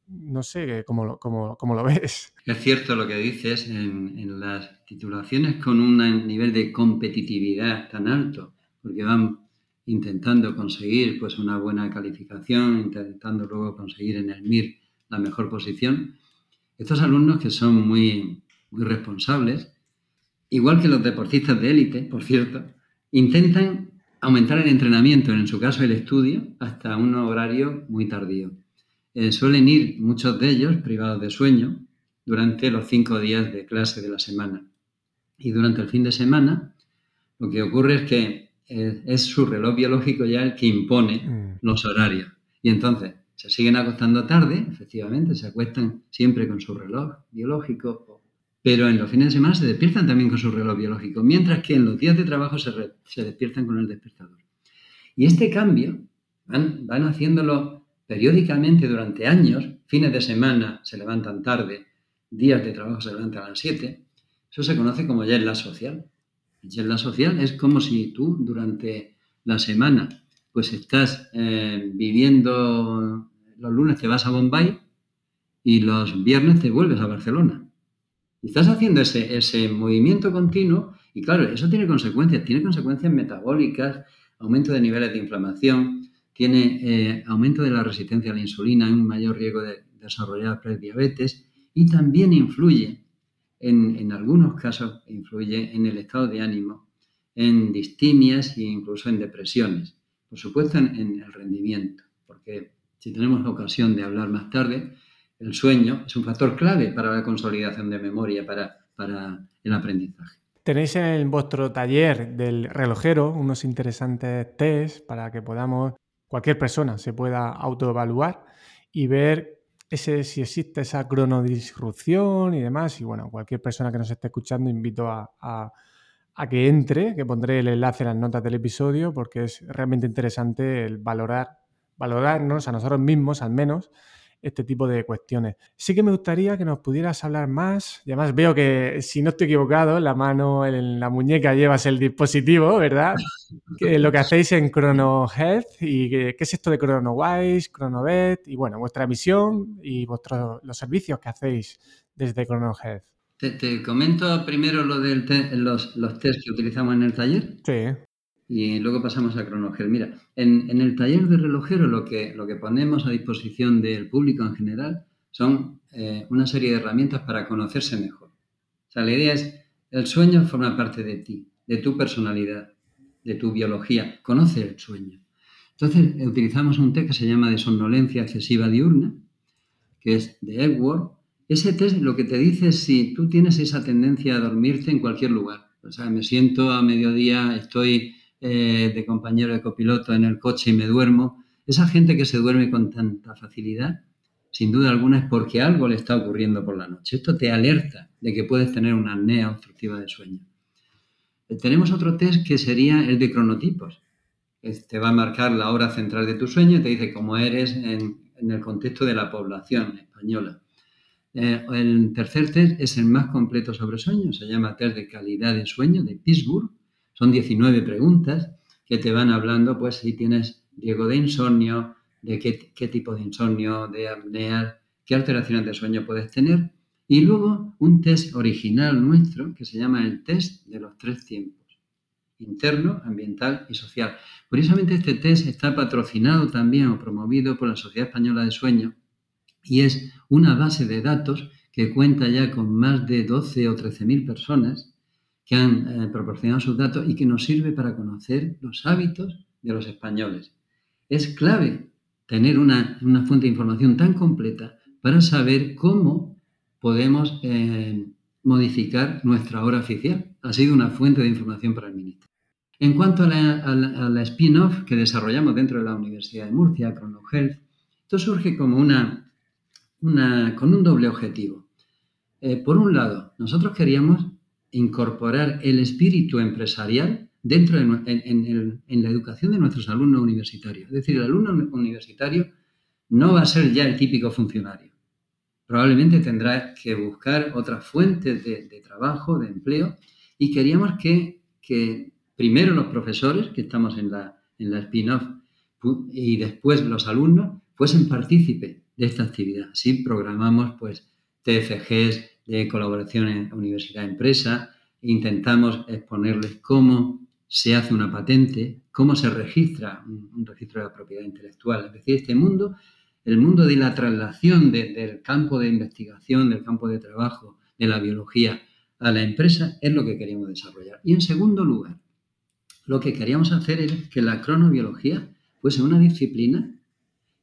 no sé cómo lo, cómo, lo ves. Es cierto lo que dices en, en las titulaciones con un nivel de competitividad tan alto, porque van intentando conseguir pues, una buena calificación, intentando luego conseguir en el MIR la mejor posición. Estos alumnos que son muy, muy responsables, igual que los deportistas de élite, por cierto, intentan aumentar el entrenamiento, en su caso el estudio, hasta un horario muy tardío. Eh, suelen ir muchos de ellos privados de sueño durante los cinco días de clase de la semana. Y durante el fin de semana, lo que ocurre es que es, su reloj biológico ya el que impone mm. los horarios. Y entonces se siguen acostando tarde, efectivamente, se acuestan siempre con su reloj biológico, pero en los fines de semana se despiertan también con su reloj biológico, mientras que en los días de trabajo se, se despiertan con el despertador. Y este cambio van, van haciéndolo periódicamente durante años, fines de semana se levantan tarde, días de trabajo se levantan a las 7, eso se conoce como ya la social. En la social es como si tú durante la semana pues estás eh, viviendo, los lunes te vas a Bombay y los viernes te vuelves a Barcelona. Estás haciendo ese, ese movimiento continuo y claro, eso tiene consecuencias, tiene consecuencias metabólicas, aumento de niveles de inflamación, tiene eh, aumento de la resistencia a la insulina, un mayor riesgo de desarrollar prediabetes y también influye en, algunos casos influye en el estado de ánimo, en distimias e incluso en depresiones. Por supuesto, en, el rendimiento, porque si tenemos la ocasión de hablar más tarde, el sueño es un factor clave para la consolidación de memoria, para, para el aprendizaje. Tenéis en vuestro taller del relojero unos interesantes test para que podamos, cualquier persona se pueda autoevaluar y ver ese, si existe esa cronodisrupción y demás. Y bueno, cualquier persona que nos esté escuchando, invito a, a, que entre, que pondré el enlace en las notas del episodio, porque es realmente interesante el valorar, valorarnos a nosotros mismos al menos este tipo de cuestiones. Sí que me gustaría que nos pudieras hablar más, y además veo que, si no estoy equivocado, la mano en la muñeca llevas el dispositivo, ¿verdad? Que lo que hacéis en Chrono Health y qué, es esto de ChronoWise, ChronoBet y bueno, vuestra misión y vuestros los servicios que hacéis desde Chrono Health. Te, comento primero lo de los, los test que utilizamos en el taller. Sí y luego pasamos a Cronogel. Mira, en, el taller de relojero lo que, lo que ponemos a disposición del público en general son eh, una serie de herramientas para conocerse mejor. O sea, la idea es, el sueño forma parte de ti, de tu personalidad, de tu biología. Conoce el sueño. Entonces, utilizamos un test que se llama de somnolencia excesiva diurna, que es de Edward. Ese test lo que te dice es si tú tienes esa tendencia a dormirte en cualquier lugar. O sea, me siento a mediodía, estoy eh, de compañero de copiloto en el coche y me duermo, esa gente que se duerme con tanta facilidad, sin duda alguna es porque algo le está ocurriendo por la noche. Esto te alerta de que puedes tener una apnea obstructiva de sueño. Eh, tenemos otro test que sería el de cronotipos. Te va a marcar la hora central de tu sueño y te dice cómo eres en, el contexto de la población española. Eh, el tercer test es el más completo sobre sueño, se llama test de calidad de sueño de Pittsburgh son 19 preguntas que te van hablando, pues, si tienes riesgo de insomnio, de qué, tipo de insomnio, de apnea, qué alteraciones de sueño puedes tener. Y luego un test original nuestro que se llama el test de los tres tiempos, interno, ambiental y social. Curiosamente este test está patrocinado también o promovido por la Sociedad Española de Sueño y es una base de datos que cuenta ya con más de 12 o 13 mil personas que han eh, proporcionado sus datos y que nos sirve para conocer los hábitos de los españoles. Es clave tener una, fuente de información tan completa para saber cómo podemos eh, modificar nuestra hora oficial. Ha sido una fuente de información para el ministro. En cuanto a la, spin-off que desarrollamos dentro de la Universidad de Murcia, ChronoHealth, esto surge como una, una, con un doble objetivo. Eh, por un lado, nosotros queríamos incorporar el espíritu empresarial dentro de, en, la educación de nuestros alumnos universitarios. Es decir, el alumno universitario no va a ser ya el típico funcionario. Probablemente tendrá que buscar otras fuentes de, trabajo, de empleo, y queríamos que, que primero los profesores, que estamos en la, en la spin-off, y después los alumnos, fuesen partícipes de esta actividad. Así programamos pues TFGs de colaboración en universidad-empresa, intentamos exponerles cómo se hace una patente, cómo se registra un, registro de la propiedad intelectual. Es decir, este mundo, el mundo de la traslación del campo de investigación, del campo de trabajo, de la biología a la empresa, es lo que queríamos desarrollar. Y en segundo lugar, lo que queríamos hacer es que la cronobiología fuese una disciplina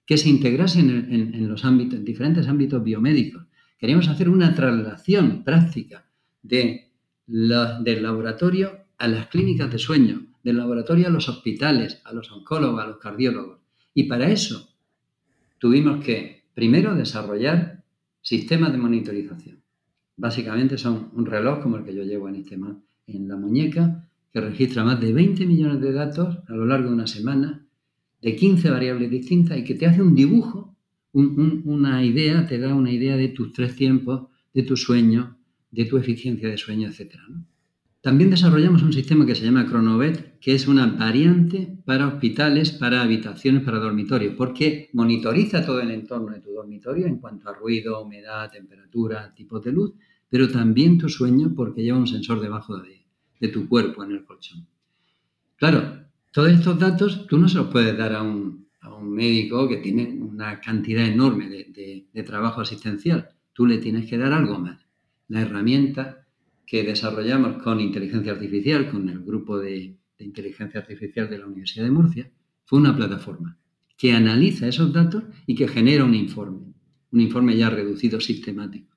que se integrase en, los ámbitos, en diferentes ámbitos biomédicos. Queríamos hacer una traslación práctica de del laboratorio a las clínicas de sueño, del laboratorio a los hospitales, a los oncólogos, a los cardiólogos. Y para eso tuvimos que, primero, desarrollar sistemas de monitorización. Básicamente son un reloj como el que yo llevo en, este, en la muñeca, que registra más de 20 millones de datos a lo largo de una semana, de 15 variables distintas y que te hace un dibujo, una idea, te da una idea de tus tres tiempos, de tu sueño, de tu eficiencia de sueño, etc. También desarrollamos un sistema que se llama Chronovet, que es una variante para hospitales, para habitaciones, para dormitorios, porque monitoriza todo el entorno de tu dormitorio en cuanto a ruido, humedad, temperatura, tipo de luz, pero también tu sueño porque lleva un sensor debajo de, de tu cuerpo en el colchón. Claro, todos estos datos tú no se los puedes dar a un, médico que tiene una cantidad enorme de, trabajo asistencial. Tú le tienes que dar algo más. La herramienta que desarrollamos con inteligencia artificial, con el grupo de, de inteligencia artificial de la Universidad de Murcia, fue una plataforma que analiza esos datos y que genera un informe, un informe ya reducido sistemático.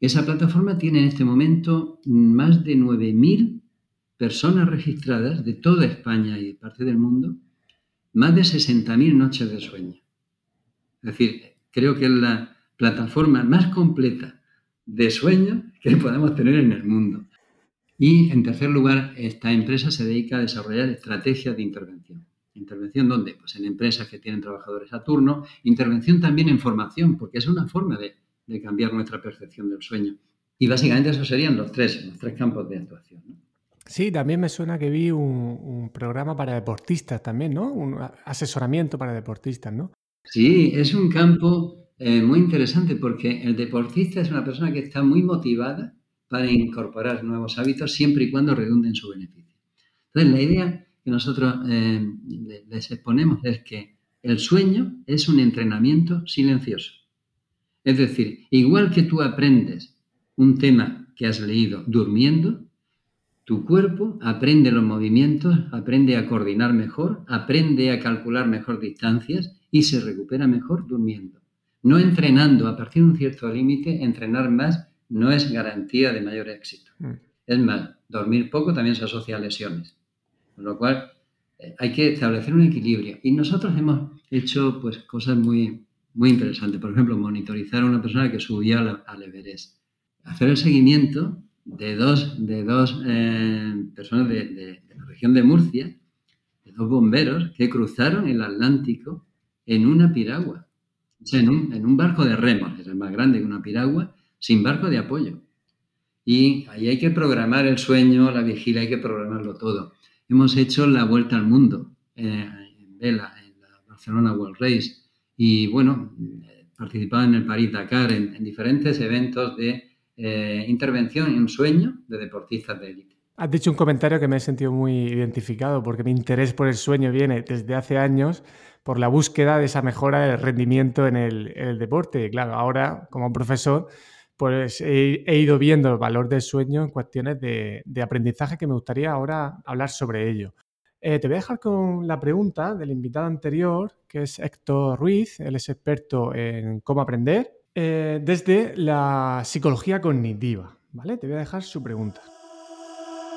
Esa plataforma tiene en este momento más de 9.000 personas registradas de toda España y de parte del mundo, más de 60.000 noches de sueño. Es decir, creo que es la plataforma más completa de sueño que podemos tener en el mundo. Y en tercer lugar, esta empresa se dedica a desarrollar estrategias de intervención. ¿Intervención dónde? Pues en empresas que tienen trabajadores a turno. Intervención también en formación, porque es una forma de cambiar nuestra percepción del sueño. Y básicamente esos serían los tres, los tres campos de actuación. Sí, también me suena que vi un, programa para deportistas también, ¿no? Un asesoramiento para deportistas, ¿no? Sí, es un campo eh, muy interesante porque el deportista es una persona que está muy motivada para incorporar nuevos hábitos siempre y cuando redunden su beneficio. Entonces, la idea que nosotros eh, les exponemos es que el sueño es un entrenamiento silencioso. Es decir, igual que tú aprendes un tema que has leído durmiendo, tu cuerpo aprende los movimientos, aprende a coordinar mejor, aprende a calcular mejor distancias y se recupera mejor durmiendo. No entrenando a partir de un cierto límite, entrenar más no es garantía de mayor éxito. Mm. Es más, dormir poco también se asocia a lesiones. Con lo cual, eh, hay que establecer un equilibrio. Y nosotros hemos hecho pues, cosas muy, muy interesante. Por ejemplo, monitorizar a una persona que subía al, Everest. Hacer el seguimiento de dos, de dos eh, personas de, la región de Murcia, de dos bomberos que cruzaron el Atlántico en una piragua. O sea, en un, barco de remos, es más grande que una piragua, sin barco de apoyo. Y ahí hay que programar el sueño, la vigilia, hay que programarlo todo. Hemos hecho la vuelta al mundo eh, en vela, en la Barcelona World Race y bueno, participado en el París-Dakar en, diferentes eventos de eh, intervención en sueño de deportistas de élite. Has dicho un comentario que me he sentido muy identificado porque mi interés por el sueño viene desde hace años por la búsqueda de esa mejora del rendimiento en el, deporte. Y claro, ahora como profesor pues he, ido viendo el valor del sueño en cuestiones de, aprendizaje que me gustaría ahora hablar sobre ello. Eh, te voy a dejar con la pregunta del invitado anterior, que es Héctor Ruiz, él es experto en cómo aprender eh, desde la psicología cognitiva. ¿Vale? Te voy a dejar su pregunta.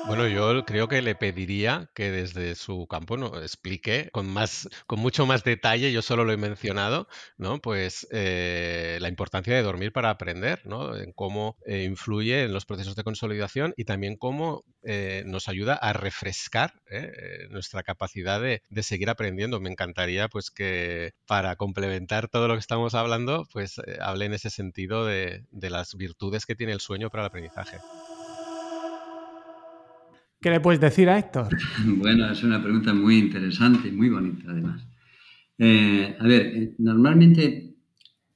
Bueno, yo creo que le pediría que desde su campo explique con más, con mucho más detalle, yo solo lo he mencionado, ¿no? Pues eh, la importancia de dormir para aprender, ¿no? En cómo eh, influye en los procesos de consolidación y también cómo eh, nos ayuda a refrescar nuestra capacidad de, seguir aprendiendo. Me encantaría, pues, que para complementar todo lo que estamos hablando, pues hable en ese sentido de las virtudes que tiene el sueño para el aprendizaje. ¿Qué le puedes decir a Héctor? Bueno, es una pregunta muy interesante y muy bonita además. Eh, a ver, eh, normalmente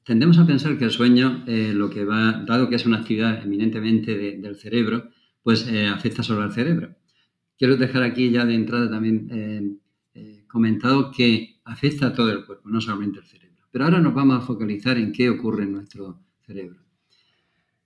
tendemos a pensar que el sueño, eh, lo que va, dado que es una actividad eminentemente del cerebro, pues afecta solo al cerebro. Quiero dejar aquí ya de entrada también comentado que afecta a todo el cuerpo, no solamente el cerebro. Pero ahora nos vamos a focalizar en qué ocurre en nuestro cerebro.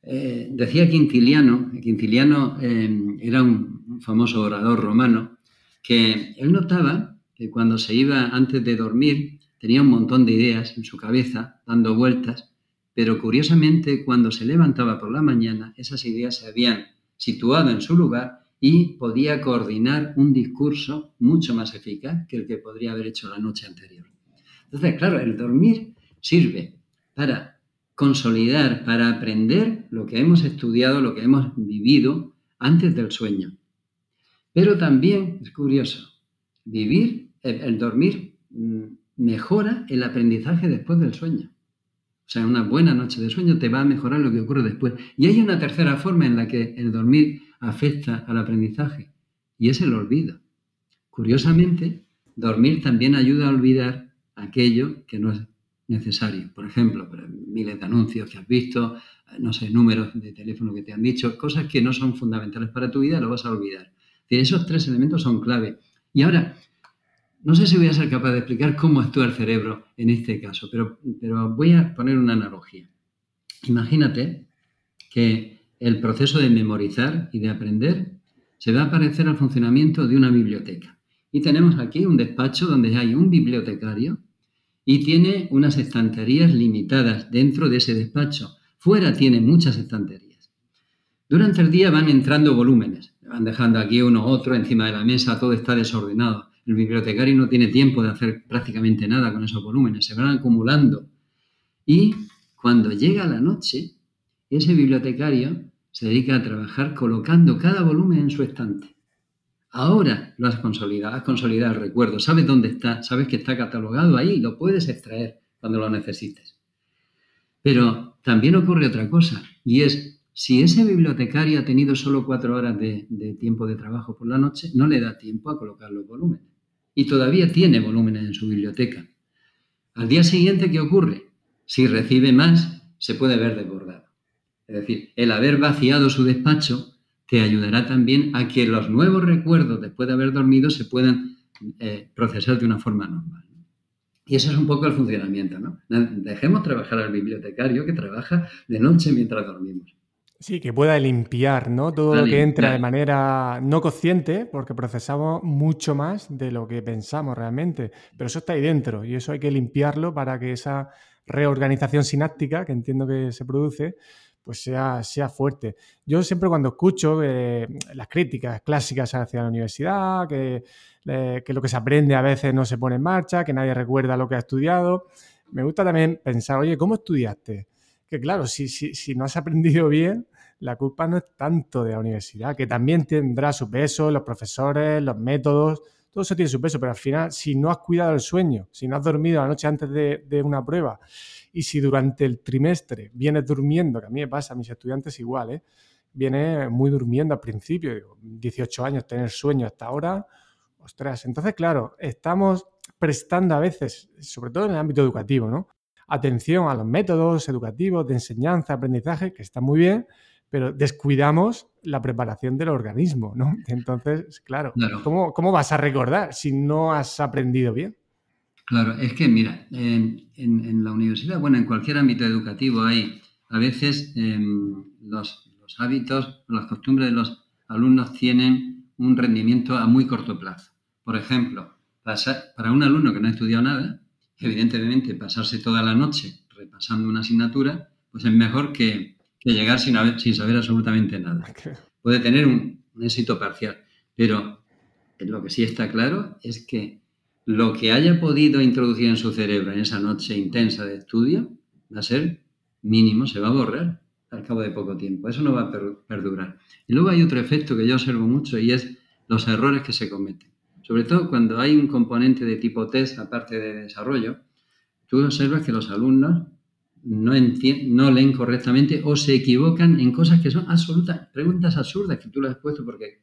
decía Quintiliano, Quintiliano era un famoso orador romano, que él notaba que cuando se iba antes de dormir tenía un montón de ideas en su cabeza dando vueltas, pero curiosamente cuando se levantaba por la mañana esas ideas se habían situado en su lugar y podía coordinar un discurso mucho más eficaz que el que podría haber hecho la noche anterior. Entonces, claro, el dormir sirve para consolidar, para aprender lo que hemos estudiado, lo que hemos vivido antes del sueño. Pero también, es curioso, vivir, el, dormir mm, mejora el aprendizaje después del sueño. O sea, una buena noche de sueño te va a mejorar lo que ocurre después. Y hay una tercera forma en la que el dormir afecta al aprendizaje, y es el olvido. Curiosamente, dormir también ayuda a olvidar aquello que no es necesario. Por ejemplo, miles de anuncios que has visto, no sé, números de teléfono que te han dicho, cosas que no son fundamentales para tu vida, lo vas a olvidar esos tres elementos son clave. Y ahora, no sé si voy a ser capaz de explicar cómo actúa el cerebro en este caso, pero, pero voy a poner una analogía. Imagínate que el proceso de memorizar y de aprender se va a parecer al funcionamiento de una biblioteca. Y tenemos aquí un despacho donde hay un bibliotecario y tiene unas estanterías limitadas dentro de ese despacho. Fuera tiene muchas estanterías. Durante el día van entrando volúmenes van dejando aquí uno otro encima de la mesa, todo está desordenado. El bibliotecario no tiene tiempo de hacer prácticamente nada con esos volúmenes, se van acumulando. Y cuando llega la noche, ese bibliotecario se dedica a trabajar colocando cada volumen en su estante. Ahora lo has consolidado, has consolidado el recuerdo, sabes dónde está, sabes que está catalogado ahí, lo puedes extraer cuando lo necesites. Pero también ocurre otra cosa, y es si ese bibliotecario ha tenido solo cuatro horas de, tiempo de trabajo por la noche, no le da tiempo a colocar los volúmenes. Y todavía tiene volúmenes en su biblioteca. Al día siguiente, ¿qué ocurre? Si recibe más, se puede ver desbordado. Es decir, el haber vaciado su despacho te ayudará también a que los nuevos recuerdos después de haber dormido se puedan eh, procesar de una forma normal. Y eso es un poco el funcionamiento, ¿no? Dejemos trabajar al bibliotecario que trabaja de noche mientras dormimos. Sí, que pueda limpiar, ¿no? Todo lo que entra de manera no consciente, porque procesamos mucho más de lo que pensamos realmente. Pero eso está ahí dentro y eso hay que limpiarlo para que esa reorganización sináptica que entiendo que se produce, pues sea, sea fuerte. Yo siempre cuando escucho eh, las críticas clásicas hacia la universidad, que, eh, que lo que se aprende a veces no se pone en marcha, que nadie recuerda lo que ha estudiado, me gusta también pensar, oye, ¿cómo estudiaste? Que claro, si, si, si no has aprendido bien, la culpa no es tanto de la universidad, que también tendrá su peso, los profesores, los métodos, todo eso tiene su peso, pero al final, si no has cuidado el sueño, si no has dormido la noche antes de, una prueba y si durante el trimestre vienes durmiendo, que a mí me pasa, a mis estudiantes igual, ¿eh? viene muy durmiendo al principio, 18 años, tener sueño hasta ahora, ostras, entonces claro, estamos prestando a veces, sobre todo en el ámbito educativo, ¿no? Atención a los métodos educativos de enseñanza, aprendizaje, que está muy bien, pero descuidamos la preparación del organismo, ¿no? Entonces, claro, ¿cómo, vas a recordar si no has aprendido bien? Claro, es que mira, en, la universidad, bueno, en cualquier ámbito educativo hay a veces em, los, los hábitos, las costumbres de los alumnos tienen un rendimiento a muy corto plazo. Por ejemplo, para un alumno que no ha estudiado nada, evidentemente pasarse toda la noche repasando una asignatura, pues es mejor que, llegar sin, sin, saber absolutamente nada. Puede tener un, éxito parcial, pero lo que sí está claro es que lo que haya podido introducir en su cerebro en esa noche intensa de estudio va a ser mínimo, se va a borrar al cabo de poco tiempo. Eso no va a perdurar. Y luego hay otro efecto que yo observo mucho y es los errores que se cometen. Sobre todo cuando hay un componente de tipo test, aparte de desarrollo, tú observas que los alumnos no, leen correctamente o se equivocan en cosas que son absolutas, preguntas absurdas que tú le has puesto porque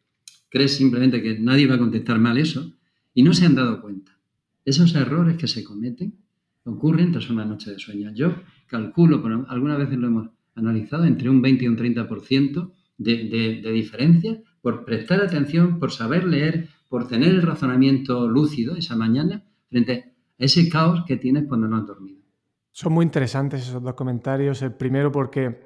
crees simplemente que nadie va a contestar mal eso y no se han dado cuenta. Esos errores que se cometen ocurren tras una noche de sueño. Yo calculo, algunas veces lo hemos analizado, entre un 20 y un 30% de, de, de diferencia por prestar atención, por saber leer, por tener el razonamiento lúcido esa mañana frente a ese caos que tienes cuando no has dormido. Son muy interesantes esos dos comentarios. El primero porque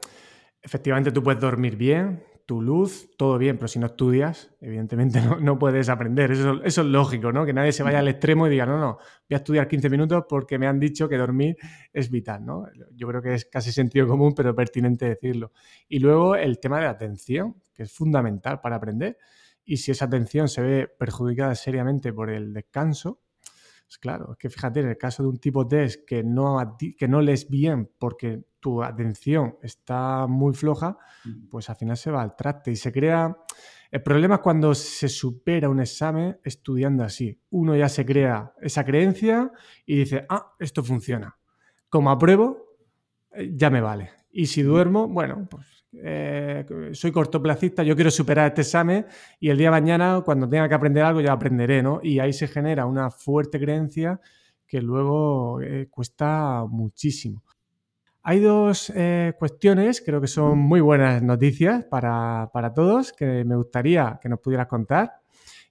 efectivamente tú puedes dormir bien, tu luz, todo bien, pero si no estudias, evidentemente no, puedes aprender. Eso, eso, es lógico, ¿no? Que nadie se vaya al extremo y diga, no, no, voy a estudiar 15 minutos porque me han dicho que dormir es vital, ¿no? Yo creo que es casi sentido común, pero pertinente decirlo. Y luego el tema de la atención, que es fundamental para aprender. Y si esa atención se ve perjudicada seriamente por el descanso, pues claro, es que fíjate, en el caso de un tipo test que no, que no lees bien porque tu atención está muy floja, pues al final se va al traste y se crea... El problema es cuando se supera un examen estudiando así. Uno ya se crea esa creencia y dice, ah, esto funciona. Como apruebo, eh, ya me vale. Y si duermo, bueno, pues eh, soy cortoplacista, yo quiero superar este examen y el día de mañana, cuando tenga que aprender algo, ya aprenderé, ¿no? Y ahí se genera una fuerte creencia que luego eh, cuesta muchísimo. Hay dos eh, cuestiones, creo que son muy buenas noticias para, para todos, que me gustaría que nos pudieras contar.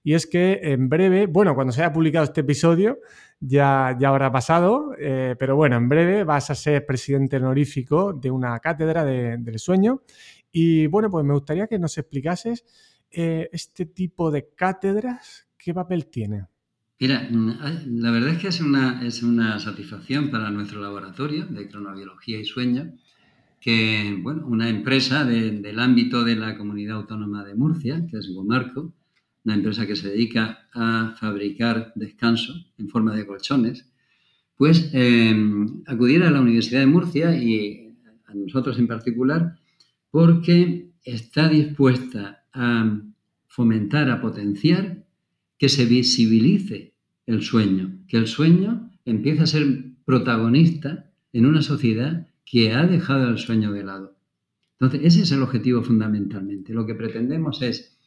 Y es que en breve, bueno, cuando se haya publicado este episodio, ya, ya habrá pasado, eh, pero bueno, en breve vas a ser presidente honorífico de una cátedra del sueño. Y bueno, pues me gustaría que nos explicases eh, este tipo de cátedras, ¿qué papel tiene? Mira, la verdad es que es una, es una satisfacción para nuestro laboratorio de cronobiología y sueño que, bueno, una empresa del ámbito de la comunidad autónoma de Murcia, que es Gomarco, una empresa que se dedica a fabricar descanso en forma de colchones, pues acudiera a la Universidad de Murcia y a nosotros en particular, porque está dispuesta a fomentar, a potenciar que se visibilice el sueño, que el sueño empiece a ser protagonista en una sociedad que ha dejado el sueño de lado. Entonces, ese es el objetivo fundamentalmente. Lo que pretendemos es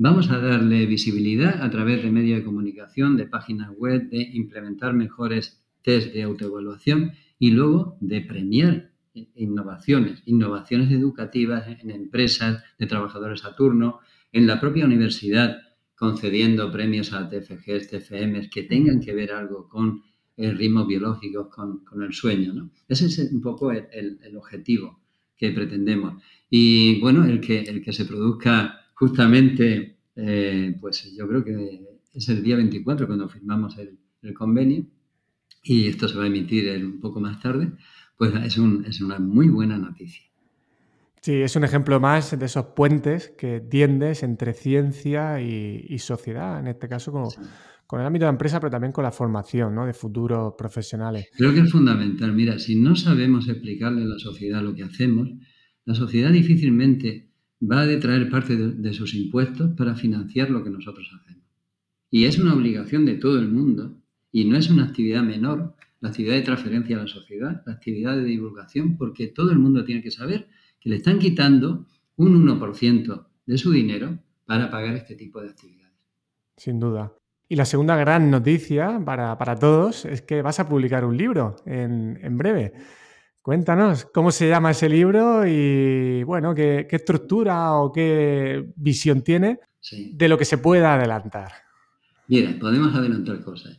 Vamos a darle visibilidad a través de medios de comunicación, de páginas web, de implementar mejores test de autoevaluación y luego de premiar innovaciones, innovaciones educativas en empresas de trabajadores a turno, en la propia universidad, concediendo premios a TFGs, TFMs que tengan que ver algo con el ritmo biológico, con, el sueño. Ese es un poco el, objetivo que pretendemos. Y bueno, el que, el que se produzca justamente, eh, pues yo creo que es el día 24 cuando firmamos el, convenio y esto se va a emitir un poco más tarde, pues es, una muy buena noticia. Sí, es un ejemplo más de esos puentes que tiendes entre ciencia y, sociedad, en este caso con, con, el ámbito de empresa, pero también con la formación ¿no? de futuros profesionales. Creo que es fundamental. Mira, si no sabemos explicarle a la sociedad lo que hacemos, la sociedad difícilmente va a detraer parte de, sus impuestos para financiar lo que nosotros hacemos. Y es una obligación de todo el mundo y no es una actividad menor, la actividad de transferencia a la sociedad, la actividad de divulgación, porque todo el mundo tiene que saber que le están quitando un 1% de su dinero para pagar este tipo de actividades. Sin duda. Y la segunda gran noticia para, todos es que vas a publicar un libro en, en breve. Cuéntanos cómo se llama ese libro y, bueno, qué, estructura o qué visión tiene de lo que se pueda adelantar. Mira, podemos adelantar cosas.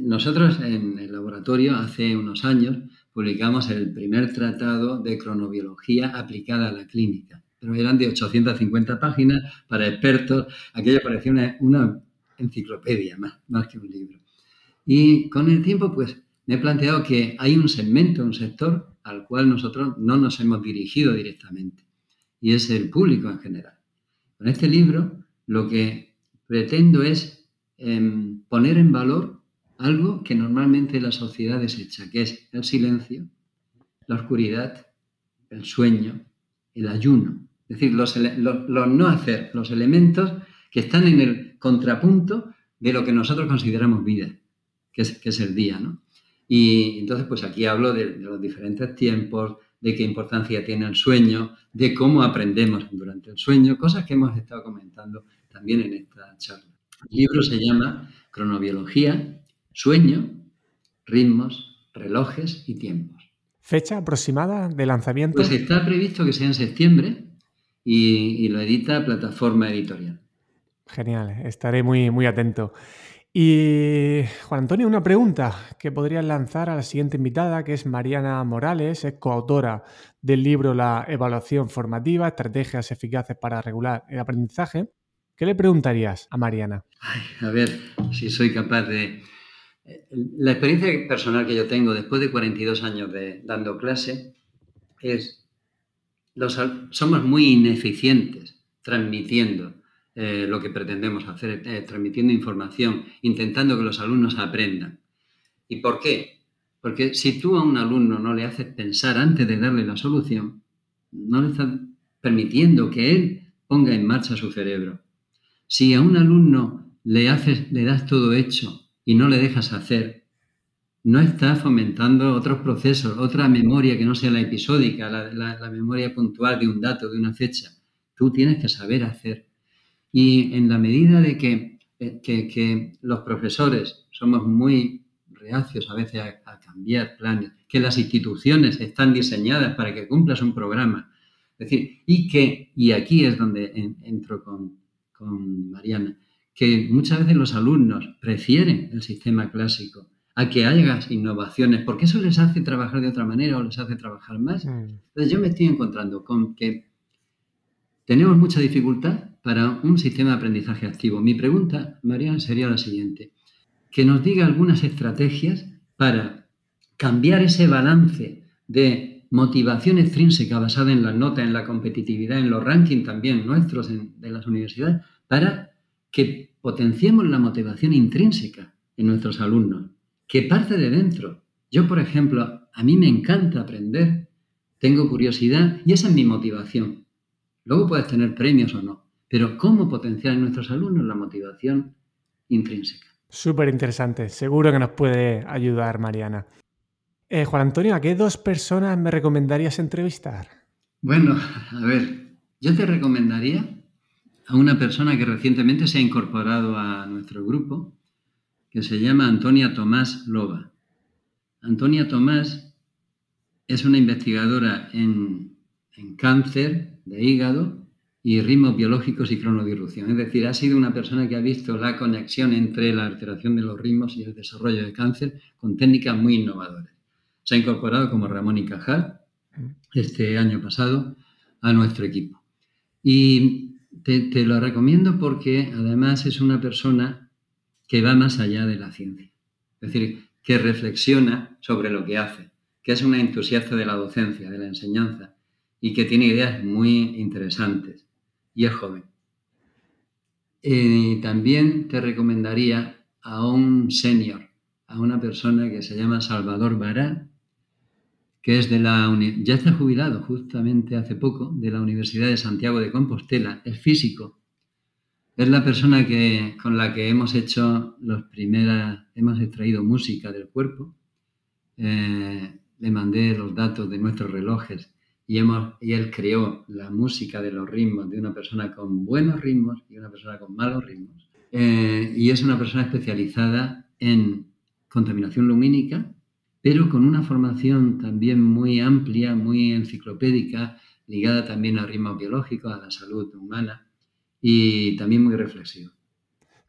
nosotros en el laboratorio hace unos años publicamos el primer tratado de cronobiología aplicada a la clínica. Pero eran de 850 páginas para expertos. Aquello parecía una, enciclopedia más, más que un libro. Y con el tiempo, pues, me he planteado que hay un segmento, un sector al cual nosotros no nos hemos dirigido directamente, y es el público en general. Con este libro lo que pretendo es em, poner en valor algo que normalmente la sociedad desecha, que es el silencio, la oscuridad, el sueño, el ayuno. Es decir, los, no hacer, los elementos que están en el contrapunto de lo que nosotros consideramos vida, que es, que es el día, ¿no? Y entonces, pues aquí hablo de, los diferentes tiempos, de qué importancia tiene el sueño, de cómo aprendemos durante el sueño, cosas que hemos estado comentando también en esta charla. El libro se llama Cronobiología, Sueño, Ritmos, Relojes y Tiempos. ¿Fecha aproximada de lanzamiento? Pues está previsto que sea en septiembre y, lo edita Plataforma Editorial. Genial, estaré muy, muy atento. Y Juan Antonio, una pregunta que podrías lanzar a la siguiente invitada, que es Mariana Morales, es coautora del libro La evaluación formativa, estrategias eficaces para regular el aprendizaje. ¿Qué le preguntarías a Mariana? a ver si soy capaz de... Eh, la experiencia personal que yo tengo después de 42 años de dando clase es, los, somos muy ineficientes transmitiendo eh, lo que pretendemos hacer, eh, transmitiendo información, intentando que los alumnos aprendan. ¿Y por qué? Porque si tú a un alumno no le haces pensar antes de darle la solución, no le estás permitiendo que él ponga en marcha su cerebro. Si a un alumno le, haces, le das todo hecho y no le dejas hacer, no estás fomentando otros procesos, otra memoria que no sea la episódica, la memoria puntual de un dato, de una fecha. Tú tienes que saber hacer. Y en la medida de eh, que, los profesores somos muy reacios a veces a, cambiar planes, que las instituciones están diseñadas para que cumplas un programa, es decir, y que, y aquí es donde entro con, con Mariana, que muchas veces los alumnos prefieren el sistema clásico a que hagas innovaciones, porque eso les hace trabajar de otra manera o les hace trabajar más. Mm. Entonces yo me estoy encontrando con que tenemos mucha dificultad para un sistema de aprendizaje activo. Mi pregunta, Mariana, sería la siguiente. Que nos diga algunas estrategias para cambiar ese balance de motivación extrínseca basada en las notas, en la competitividad, en los rankings también nuestros de las universidades, para que potenciemos la motivación intrínseca en nuestros alumnos, que parte de dentro. Yo, por ejemplo, a mí me encanta aprender, tengo curiosidad y esa es mi motivación. Luego puedes tener premios o no, pero cómo potenciar en nuestros alumnos la motivación intrínseca. Súper interesante, seguro que nos puede ayudar Mariana. Eh, Juan Antonio, ¿a qué dos personas me recomendarías entrevistar? Bueno, a ver, yo te recomendaría a una persona que recientemente se ha incorporado a nuestro grupo, que se llama Antonia Tomás Loba. Antonia Tomás es una investigadora en, en cáncer de hígado y ritmos biológicos y cronodirrupción. Es decir, ha sido una persona que ha visto la conexión entre la alteración de los ritmos y el desarrollo de cáncer con técnicas muy innovadoras. Se ha incorporado como Ramón y Cajal este año pasado a nuestro equipo. Y te, te lo recomiendo porque además es una persona que va más allá de la ciencia. Es decir, que reflexiona sobre lo que hace, que es una entusiasta de la docencia, de la enseñanza y que tiene ideas muy interesantes y es joven. Eh, también te recomendaría a un senior, a una persona que se llama Salvador Bará, que es de la ya está jubilado justamente hace poco de la Universidad de Santiago de Compostela, es físico. Es la persona que, con la que hemos hecho los primeras, hemos extraído música del cuerpo. Eh, le mandé los datos de nuestros relojes y, él creó la música de los ritmos de una persona con buenos ritmos y una persona con malos ritmos. Eh, y es una persona especializada en contaminación lumínica, pero con una formación también muy amplia, muy enciclopédica, ligada también a ritmos biológicos, a la salud humana y también muy reflexivo.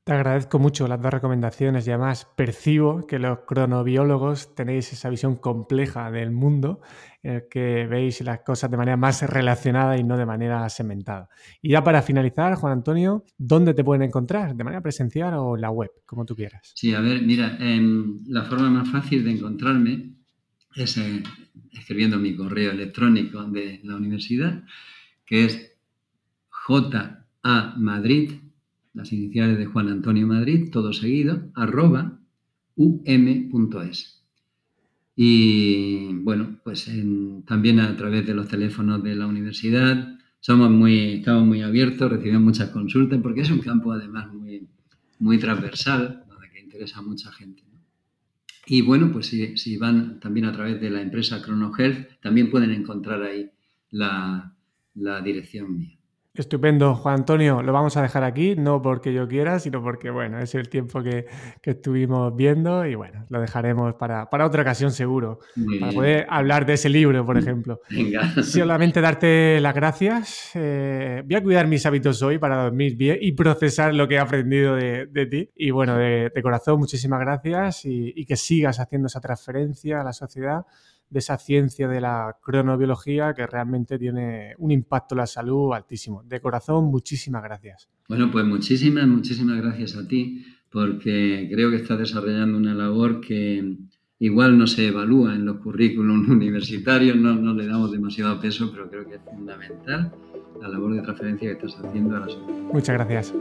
Te agradezco mucho las dos recomendaciones y además percibo que los cronobiólogos tenéis esa visión compleja del mundo en el que veis las cosas de manera más relacionada y no de manera segmentada. Y ya para finalizar, Juan Antonio, ¿dónde te pueden encontrar? ¿De manera presencial o en la web? Como tú quieras. Sí, a ver, mira, em, la forma más fácil de encontrarme es eh, escribiendo mi correo electrónico de la universidad, que es ja madrid las iniciales de Juan Antonio Madrid, todo seguido, arroba um.es. Y bueno, pues también a través de los teléfonos de la universidad, somos muy, estamos muy abiertos, recibimos muchas consultas, porque es un campo además muy, muy transversal, donde que interesa a mucha gente. Y bueno, pues si, van también a través de la empresa ChronoHealth, también pueden encontrar ahí la, la dirección mía. Estupendo, Juan Antonio. Lo vamos a dejar aquí, no porque yo quiera, sino porque, bueno, es el tiempo que, estuvimos viendo y, bueno, lo dejaremos para, otra ocasión seguro, para poder hablar de ese libro, por ejemplo. Venga. Solamente darte las gracias. Eh, voy a cuidar mis hábitos hoy para dormir bien y procesar lo que he aprendido de, ti. Y, bueno, de, corazón, muchísimas gracias y, y que sigas haciendo esa transferencia a la sociedad de esa ciencia de la cronobiología que realmente tiene un impacto en la salud altísimo. De corazón, muchísimas gracias. Bueno, pues muchísimas, muchísimas gracias a ti, porque creo que estás desarrollando una labor que igual no se evalúa en los currículums universitarios, no, no le damos demasiado peso, pero creo que es fundamental la labor de transferencia que estás haciendo a la sociedad. Muchas gracias.